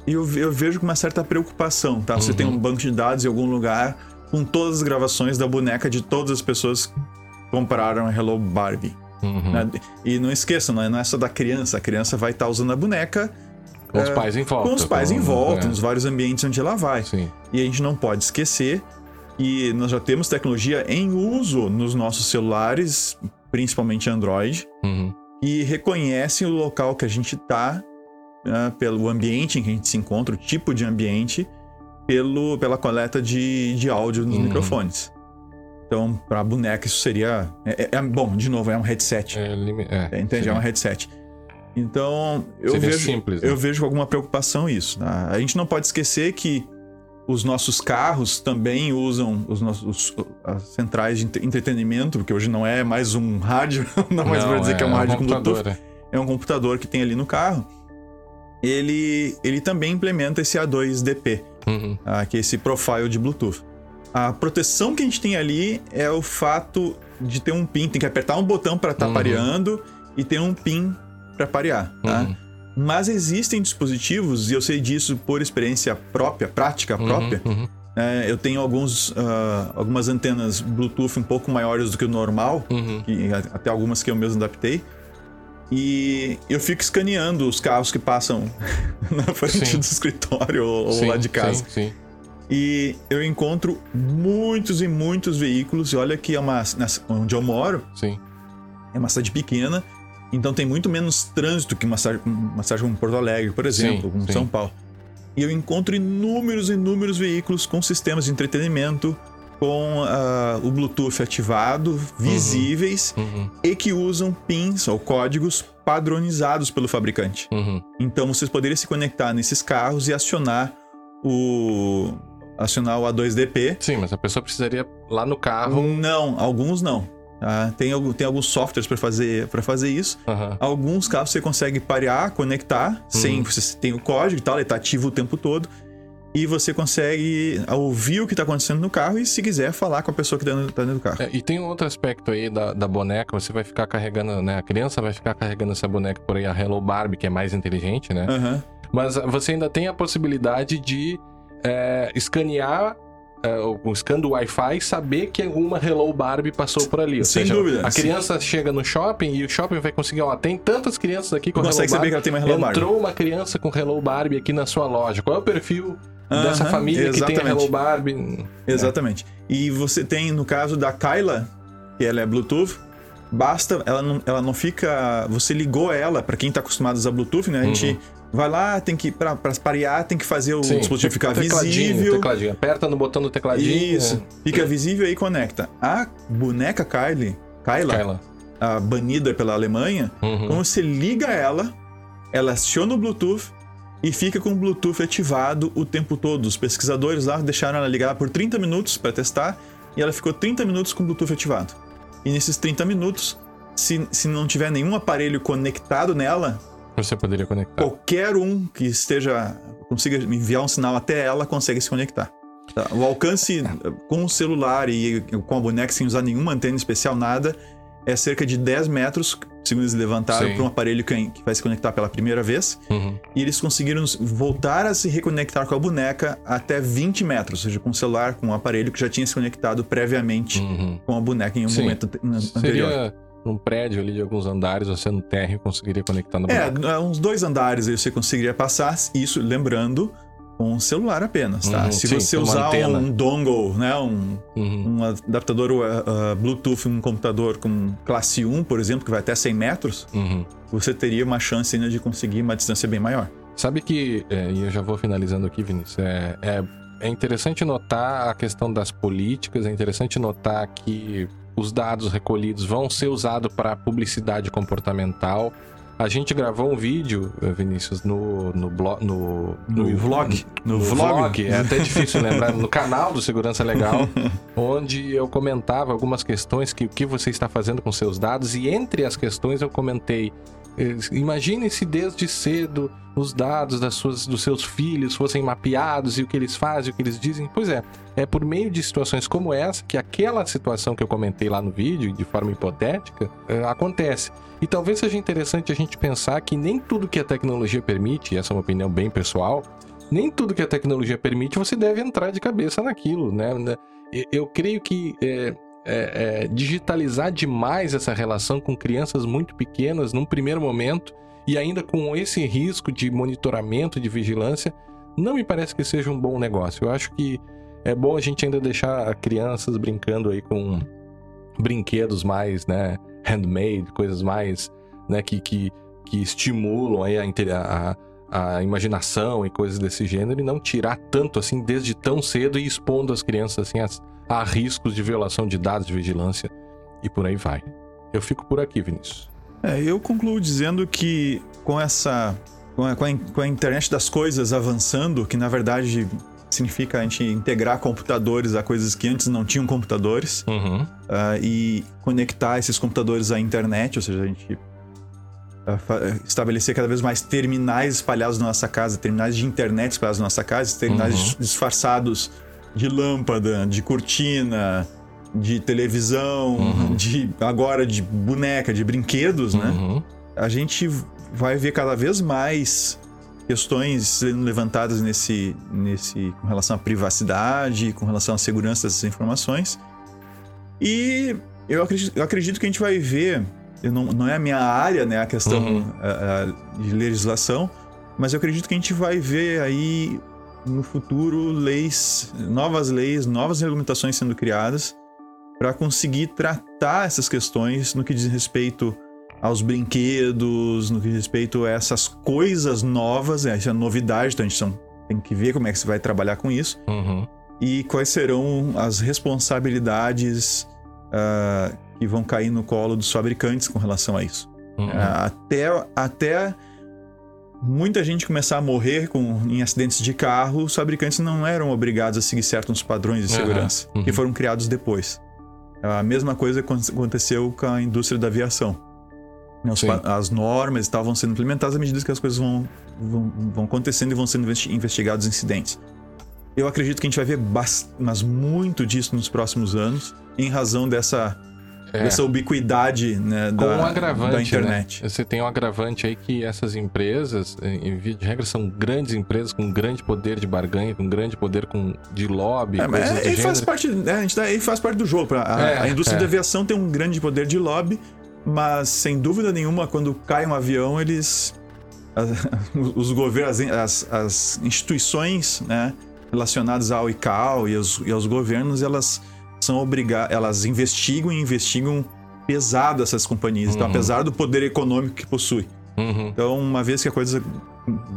eu, eu vejo com uma certa preocupação, tá? Você Uhum. tem um banco de dados em algum lugar com todas as gravações da boneca de todas as pessoas que compraram a Hello Barbie. Uhum. né? E não esqueçam, não é, não é só da criança. A criança vai estar usando a boneca Com os pais em volta. com os pais em com- volta, é, nos vários ambientes onde ela vai. Sim. E a gente não pode esquecer que nós já temos tecnologia em uso nos nossos celulares, principalmente Android, Uhum. e reconhecem o local que a gente está, pelo ambiente em que a gente se encontra, o tipo de ambiente, pelo, pela coleta de, de áudio nos Uhum. microfones. Então, para a boneca, isso seria. é- é- é- bom, de novo, é um headset. É, é, É, entende? sim. É um headset. Então, eu Seria vejo, simples, né? eu vejo com alguma preocupação isso. tá? A gente não pode esquecer que os nossos carros também usam os nossos, as centrais de entre- entretenimento, porque hoje não é mais um rádio, não mais Não, vou dizer que é um rádio com computador, Bluetooth, é. é um computador que tem ali no carro. Ele, ele também implementa esse A2DP, Uhum. ah, que é esse profile de Bluetooth. A proteção que a gente tem ali é o fato de ter um pin, tem que apertar um botão para estar Uhum. pareando e ter um pin para parear, tá? Uhum. Mas existem dispositivos, e eu sei disso por experiência própria, prática própria. Uhum. né? eu tenho alguns, ah, algumas antenas Bluetooth um pouco maiores do que o normal, Uhum. a- até algumas que eu mesmo adaptei. E eu fico escaneando os carros que passam na frente Sim. do escritório ou, Sim, lá de casa. Sim, sim. E eu encontro muitos e muitos veículos. E olha que é uma, onde eu moro sim. é uma cidade pequena, então tem muito menos trânsito que uma cidade, uma cidade como Porto Alegre, por exemplo, Sim, como sim. São Paulo. E eu encontro inúmeros e inúmeros veículos com sistemas de entretenimento, com ah, o Bluetooth ativado, visíveis Uhum. e que usam pins ou códigos padronizados pelo fabricante. Uhum. Então vocês poderiam se conectar nesses carros e acionar o acionar o A2DP. Sim, mas a pessoa precisaria lá no carro. Não, alguns não. Tá? Tem, tem alguns softwares para fazer, pra fazer isso. Aham. Alguns carros você consegue parear, conectar, sem você tem o código e tal, ele tá ativo o tempo todo. E você consegue ouvir o que tá acontecendo no carro e, se quiser, falar com a pessoa que tá dentro, tá dentro do carro. É, e tem um outro aspecto aí da, da boneca, você vai ficar carregando, né? A criança vai ficar carregando essa boneca por aí, a Hello Barbie, que é mais inteligente, né? Aham. Mas você ainda tem a possibilidade de é, escanear é, o, o scan do Wi-Fi saber que alguma Hello Barbie passou por ali. Ou Sem seja, dúvida. A criança chega no shopping e o shopping vai conseguir, ó, tem tantas crianças aqui com Consegue Hello saber Barbie. que ela tem uma Hello Barbie. Entrou uma criança com Hello Barbie aqui na sua loja. Qual é o perfil dessa Aham, família que tem a exatamente. Hello Barbie? Exatamente. E você tem, no caso da Kyla, que ela é Bluetooth, basta, ela não, ela não fica. Você ligou ela, pra quem tá acostumado a usar Bluetooth, né? A gente vai lá, tem que. Pra, pra parear, tem que fazer o. Sim, dispositivo ficar tecladinho, visível. Tecladinho. Aperta no botão do tecladinho. Isso. Fica visível e conecta. A boneca Kylie, Kyla, Kyla. a banida pela Alemanha, Uhum. quando você liga ela, ela aciona o Bluetooth e fica com o Bluetooth ativado o tempo todo. Os pesquisadores lá deixaram ela ligar por 30 minutos para testar e ela ficou 30 minutos com o Bluetooth ativado. E nesses 30 minutos, se, se não tiver nenhum aparelho conectado nela, Você poderia conectar. qualquer um que esteja consiga enviar um sinal até ela consegue se conectar. Tá? O alcance eh, com o celular e com a boneca sem usar nenhuma antena especial, nada, é cerca de 10 metros, segundo eles levantaram, para um aparelho que, vai se conectar pela primeira vez. Uhum. E eles conseguiram voltar a se reconectar com a boneca até 20 metros, ou seja, com o celular, com o aparelho que já tinha se conectado previamente Uhum. com a boneca em um Sim. momento ante- anterior. Seria num prédio ali de alguns andares, você no térreo conseguiria conectar no É, boneco. uns dois andares aí você conseguiria passar, isso lembrando com o celular apenas, tá? Uhum, Se sim, você usar antena. um dongle, né, um, Uhum. um adaptador uh, uh, Bluetooth, um computador com classe 1, por exemplo, que vai até 100 metros, Uhum. você teria uma chance ainda de conseguir uma distância bem maior. Sabe que, é, e eu já vou finalizando aqui, Vinícius, é, é, é interessante notar a questão das políticas, é interessante notar que os dados recolhidos vão ser usados para publicidade comportamental. A gente gravou um vídeo, eh, Vinícius, no, no, blog, no, No vlog. No, No vlog. vlog. É até difícil lembrar. No canal do Segurança Legal, onde eu comentava algumas questões que o que você está fazendo com seus dados. E entre as questões eu comentei Imagine se desde cedo os dados das suas, dos seus filhos fossem mapeados e o que eles fazem, o que eles dizem. Pois é, é por meio de situações como essa que aquela situação que eu comentei lá no vídeo, de forma hipotética, eh, acontece. E talvez seja interessante a gente pensar que nem tudo que a tecnologia permite, e essa é uma opinião bem pessoal, nem tudo que a tecnologia permite você deve entrar de cabeça naquilo, né? Eu creio que é, é, é, digitalizar demais essa relação com crianças muito pequenas num primeiro momento e ainda com esse risco de monitoramento, de vigilância, não me parece que seja um bom negócio. Eu acho que é bom a gente ainda deixar crianças brincando aí com brinquedos mais, né, handmade, coisas mais, né, que, que, que estimulam aí a, a, a imaginação e coisas desse gênero e não tirar tanto assim desde tão cedo e expondo as crianças assim a, a riscos de violação de dados de vigilância e por aí vai. Eu fico por aqui, Vinícius. É, eu concluo dizendo que com essa. Com a, com a internet das coisas avançando, que na verdade significa a gente integrar computadores a coisas que antes não tinham computadores, Uhum. ah, e conectar esses computadores à internet, ou seja, a gente fa- estabelecer cada vez mais terminais espalhados na nossa casa, terminais de internet espalhados na nossa casa, terminais Uhum. dis- disfarçados de lâmpada, de cortina, de televisão, Uhum. de agora de boneca, de brinquedos, né? Uhum. A gente vai ver cada vez mais questões sendo levantadas nesse, nesse com relação à privacidade, com relação à segurança dessas informações. E eu acredito, eu acredito que a gente vai ver, eu não, não é a minha área, né, a questão Uhum. ah, ah, de legislação, mas eu acredito que a gente vai ver aí no futuro leis, novas leis, novas regulamentações sendo criadas para conseguir tratar essas questões no que diz respeito aos brinquedos, no que diz respeito a essas coisas novas, essa novidade, então a gente são- tem que ver como é que se vai trabalhar com isso Uhum. e quais serão as responsabilidades ah, que vão cair no colo dos fabricantes com relação a isso. Uhum. Ah, até, até muita gente começar a morrer com, em acidentes de carro, os fabricantes não eram obrigados a seguir certos padrões de segurança uhum. que foram criados depois. A mesma coisa acon- aconteceu com a indústria da aviação. Pa- as normas estavam sendo implementadas à medida que as coisas vão, vão, vão acontecendo e vão sendo investi- investigados incidentes. Eu acredito que a gente vai ver mas muito disso nos próximos anos, em razão dessa, É. dessa ubiquidade né, da, um agravante, da internet. Né? Você tem um agravante aí que essas empresas, em via de regra, são grandes empresas com grande poder de barganha, com grande poder com, de lobby, É, mas é, faz parte, né, a gente tá- ele faz parte do jogo. pra- A, É, a indústria é. da aviação tem um grande poder de lobby, mas sem dúvida nenhuma, quando cai um avião, eles. as- os governos, as, as instituições né, relacionadas ao ICAO e aos, e aos governos, elas são obrigadas. Elas investigam e investigam pesado essas companhias. Então, Uhum. apesar do poder econômico que possui. Uhum. Então, uma vez que a coisa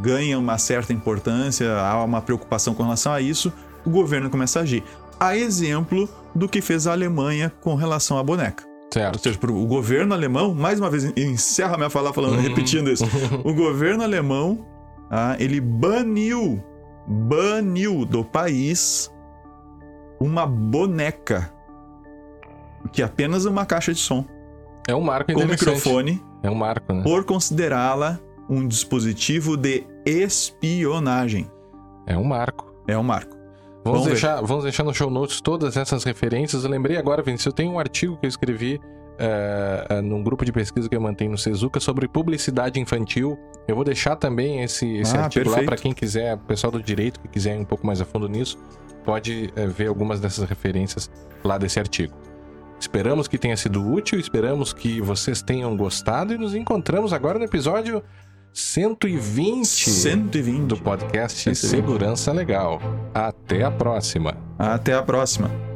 ganha uma certa importância, há uma preocupação com relação a isso, o governo começa a agir. A exemplo do que fez a Alemanha com relação à boneca. Ou Certo. seja, pro- o governo alemão, mais uma vez, encerra minha fala falando, Uhum. repetindo isso. O governo alemão, ah, ele baniu, baniu do país uma boneca que é apenas uma caixa de som. É um marco com microfone É um marco, né? por considerá-la um dispositivo de espionagem. É um marco. É um marco. Vamos Vamos ver. deixar, vamos deixar no show notes todas essas referências. Eu lembrei agora, Vinícius, eu tenho um artigo que eu escrevi eh, eh, num grupo de pesquisa que eu mantenho no Sezuca sobre publicidade infantil. Eu vou deixar também esse, esse Ah, artigo lá perfeito. para quem quiser, o pessoal do direito que quiser ir um pouco mais a fundo nisso, pode eh, ver algumas dessas referências lá desse artigo. Esperamos que tenha sido útil, esperamos que vocês tenham gostado e nos encontramos agora no episódio 120 120. do podcast 120. Segurança Legal. Até a próxima. Até a próxima.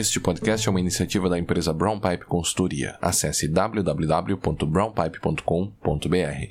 Este podcast é uma iniciativa da empresa Brown Pipe Consultoria. Acesse www.brownpipe.com.br.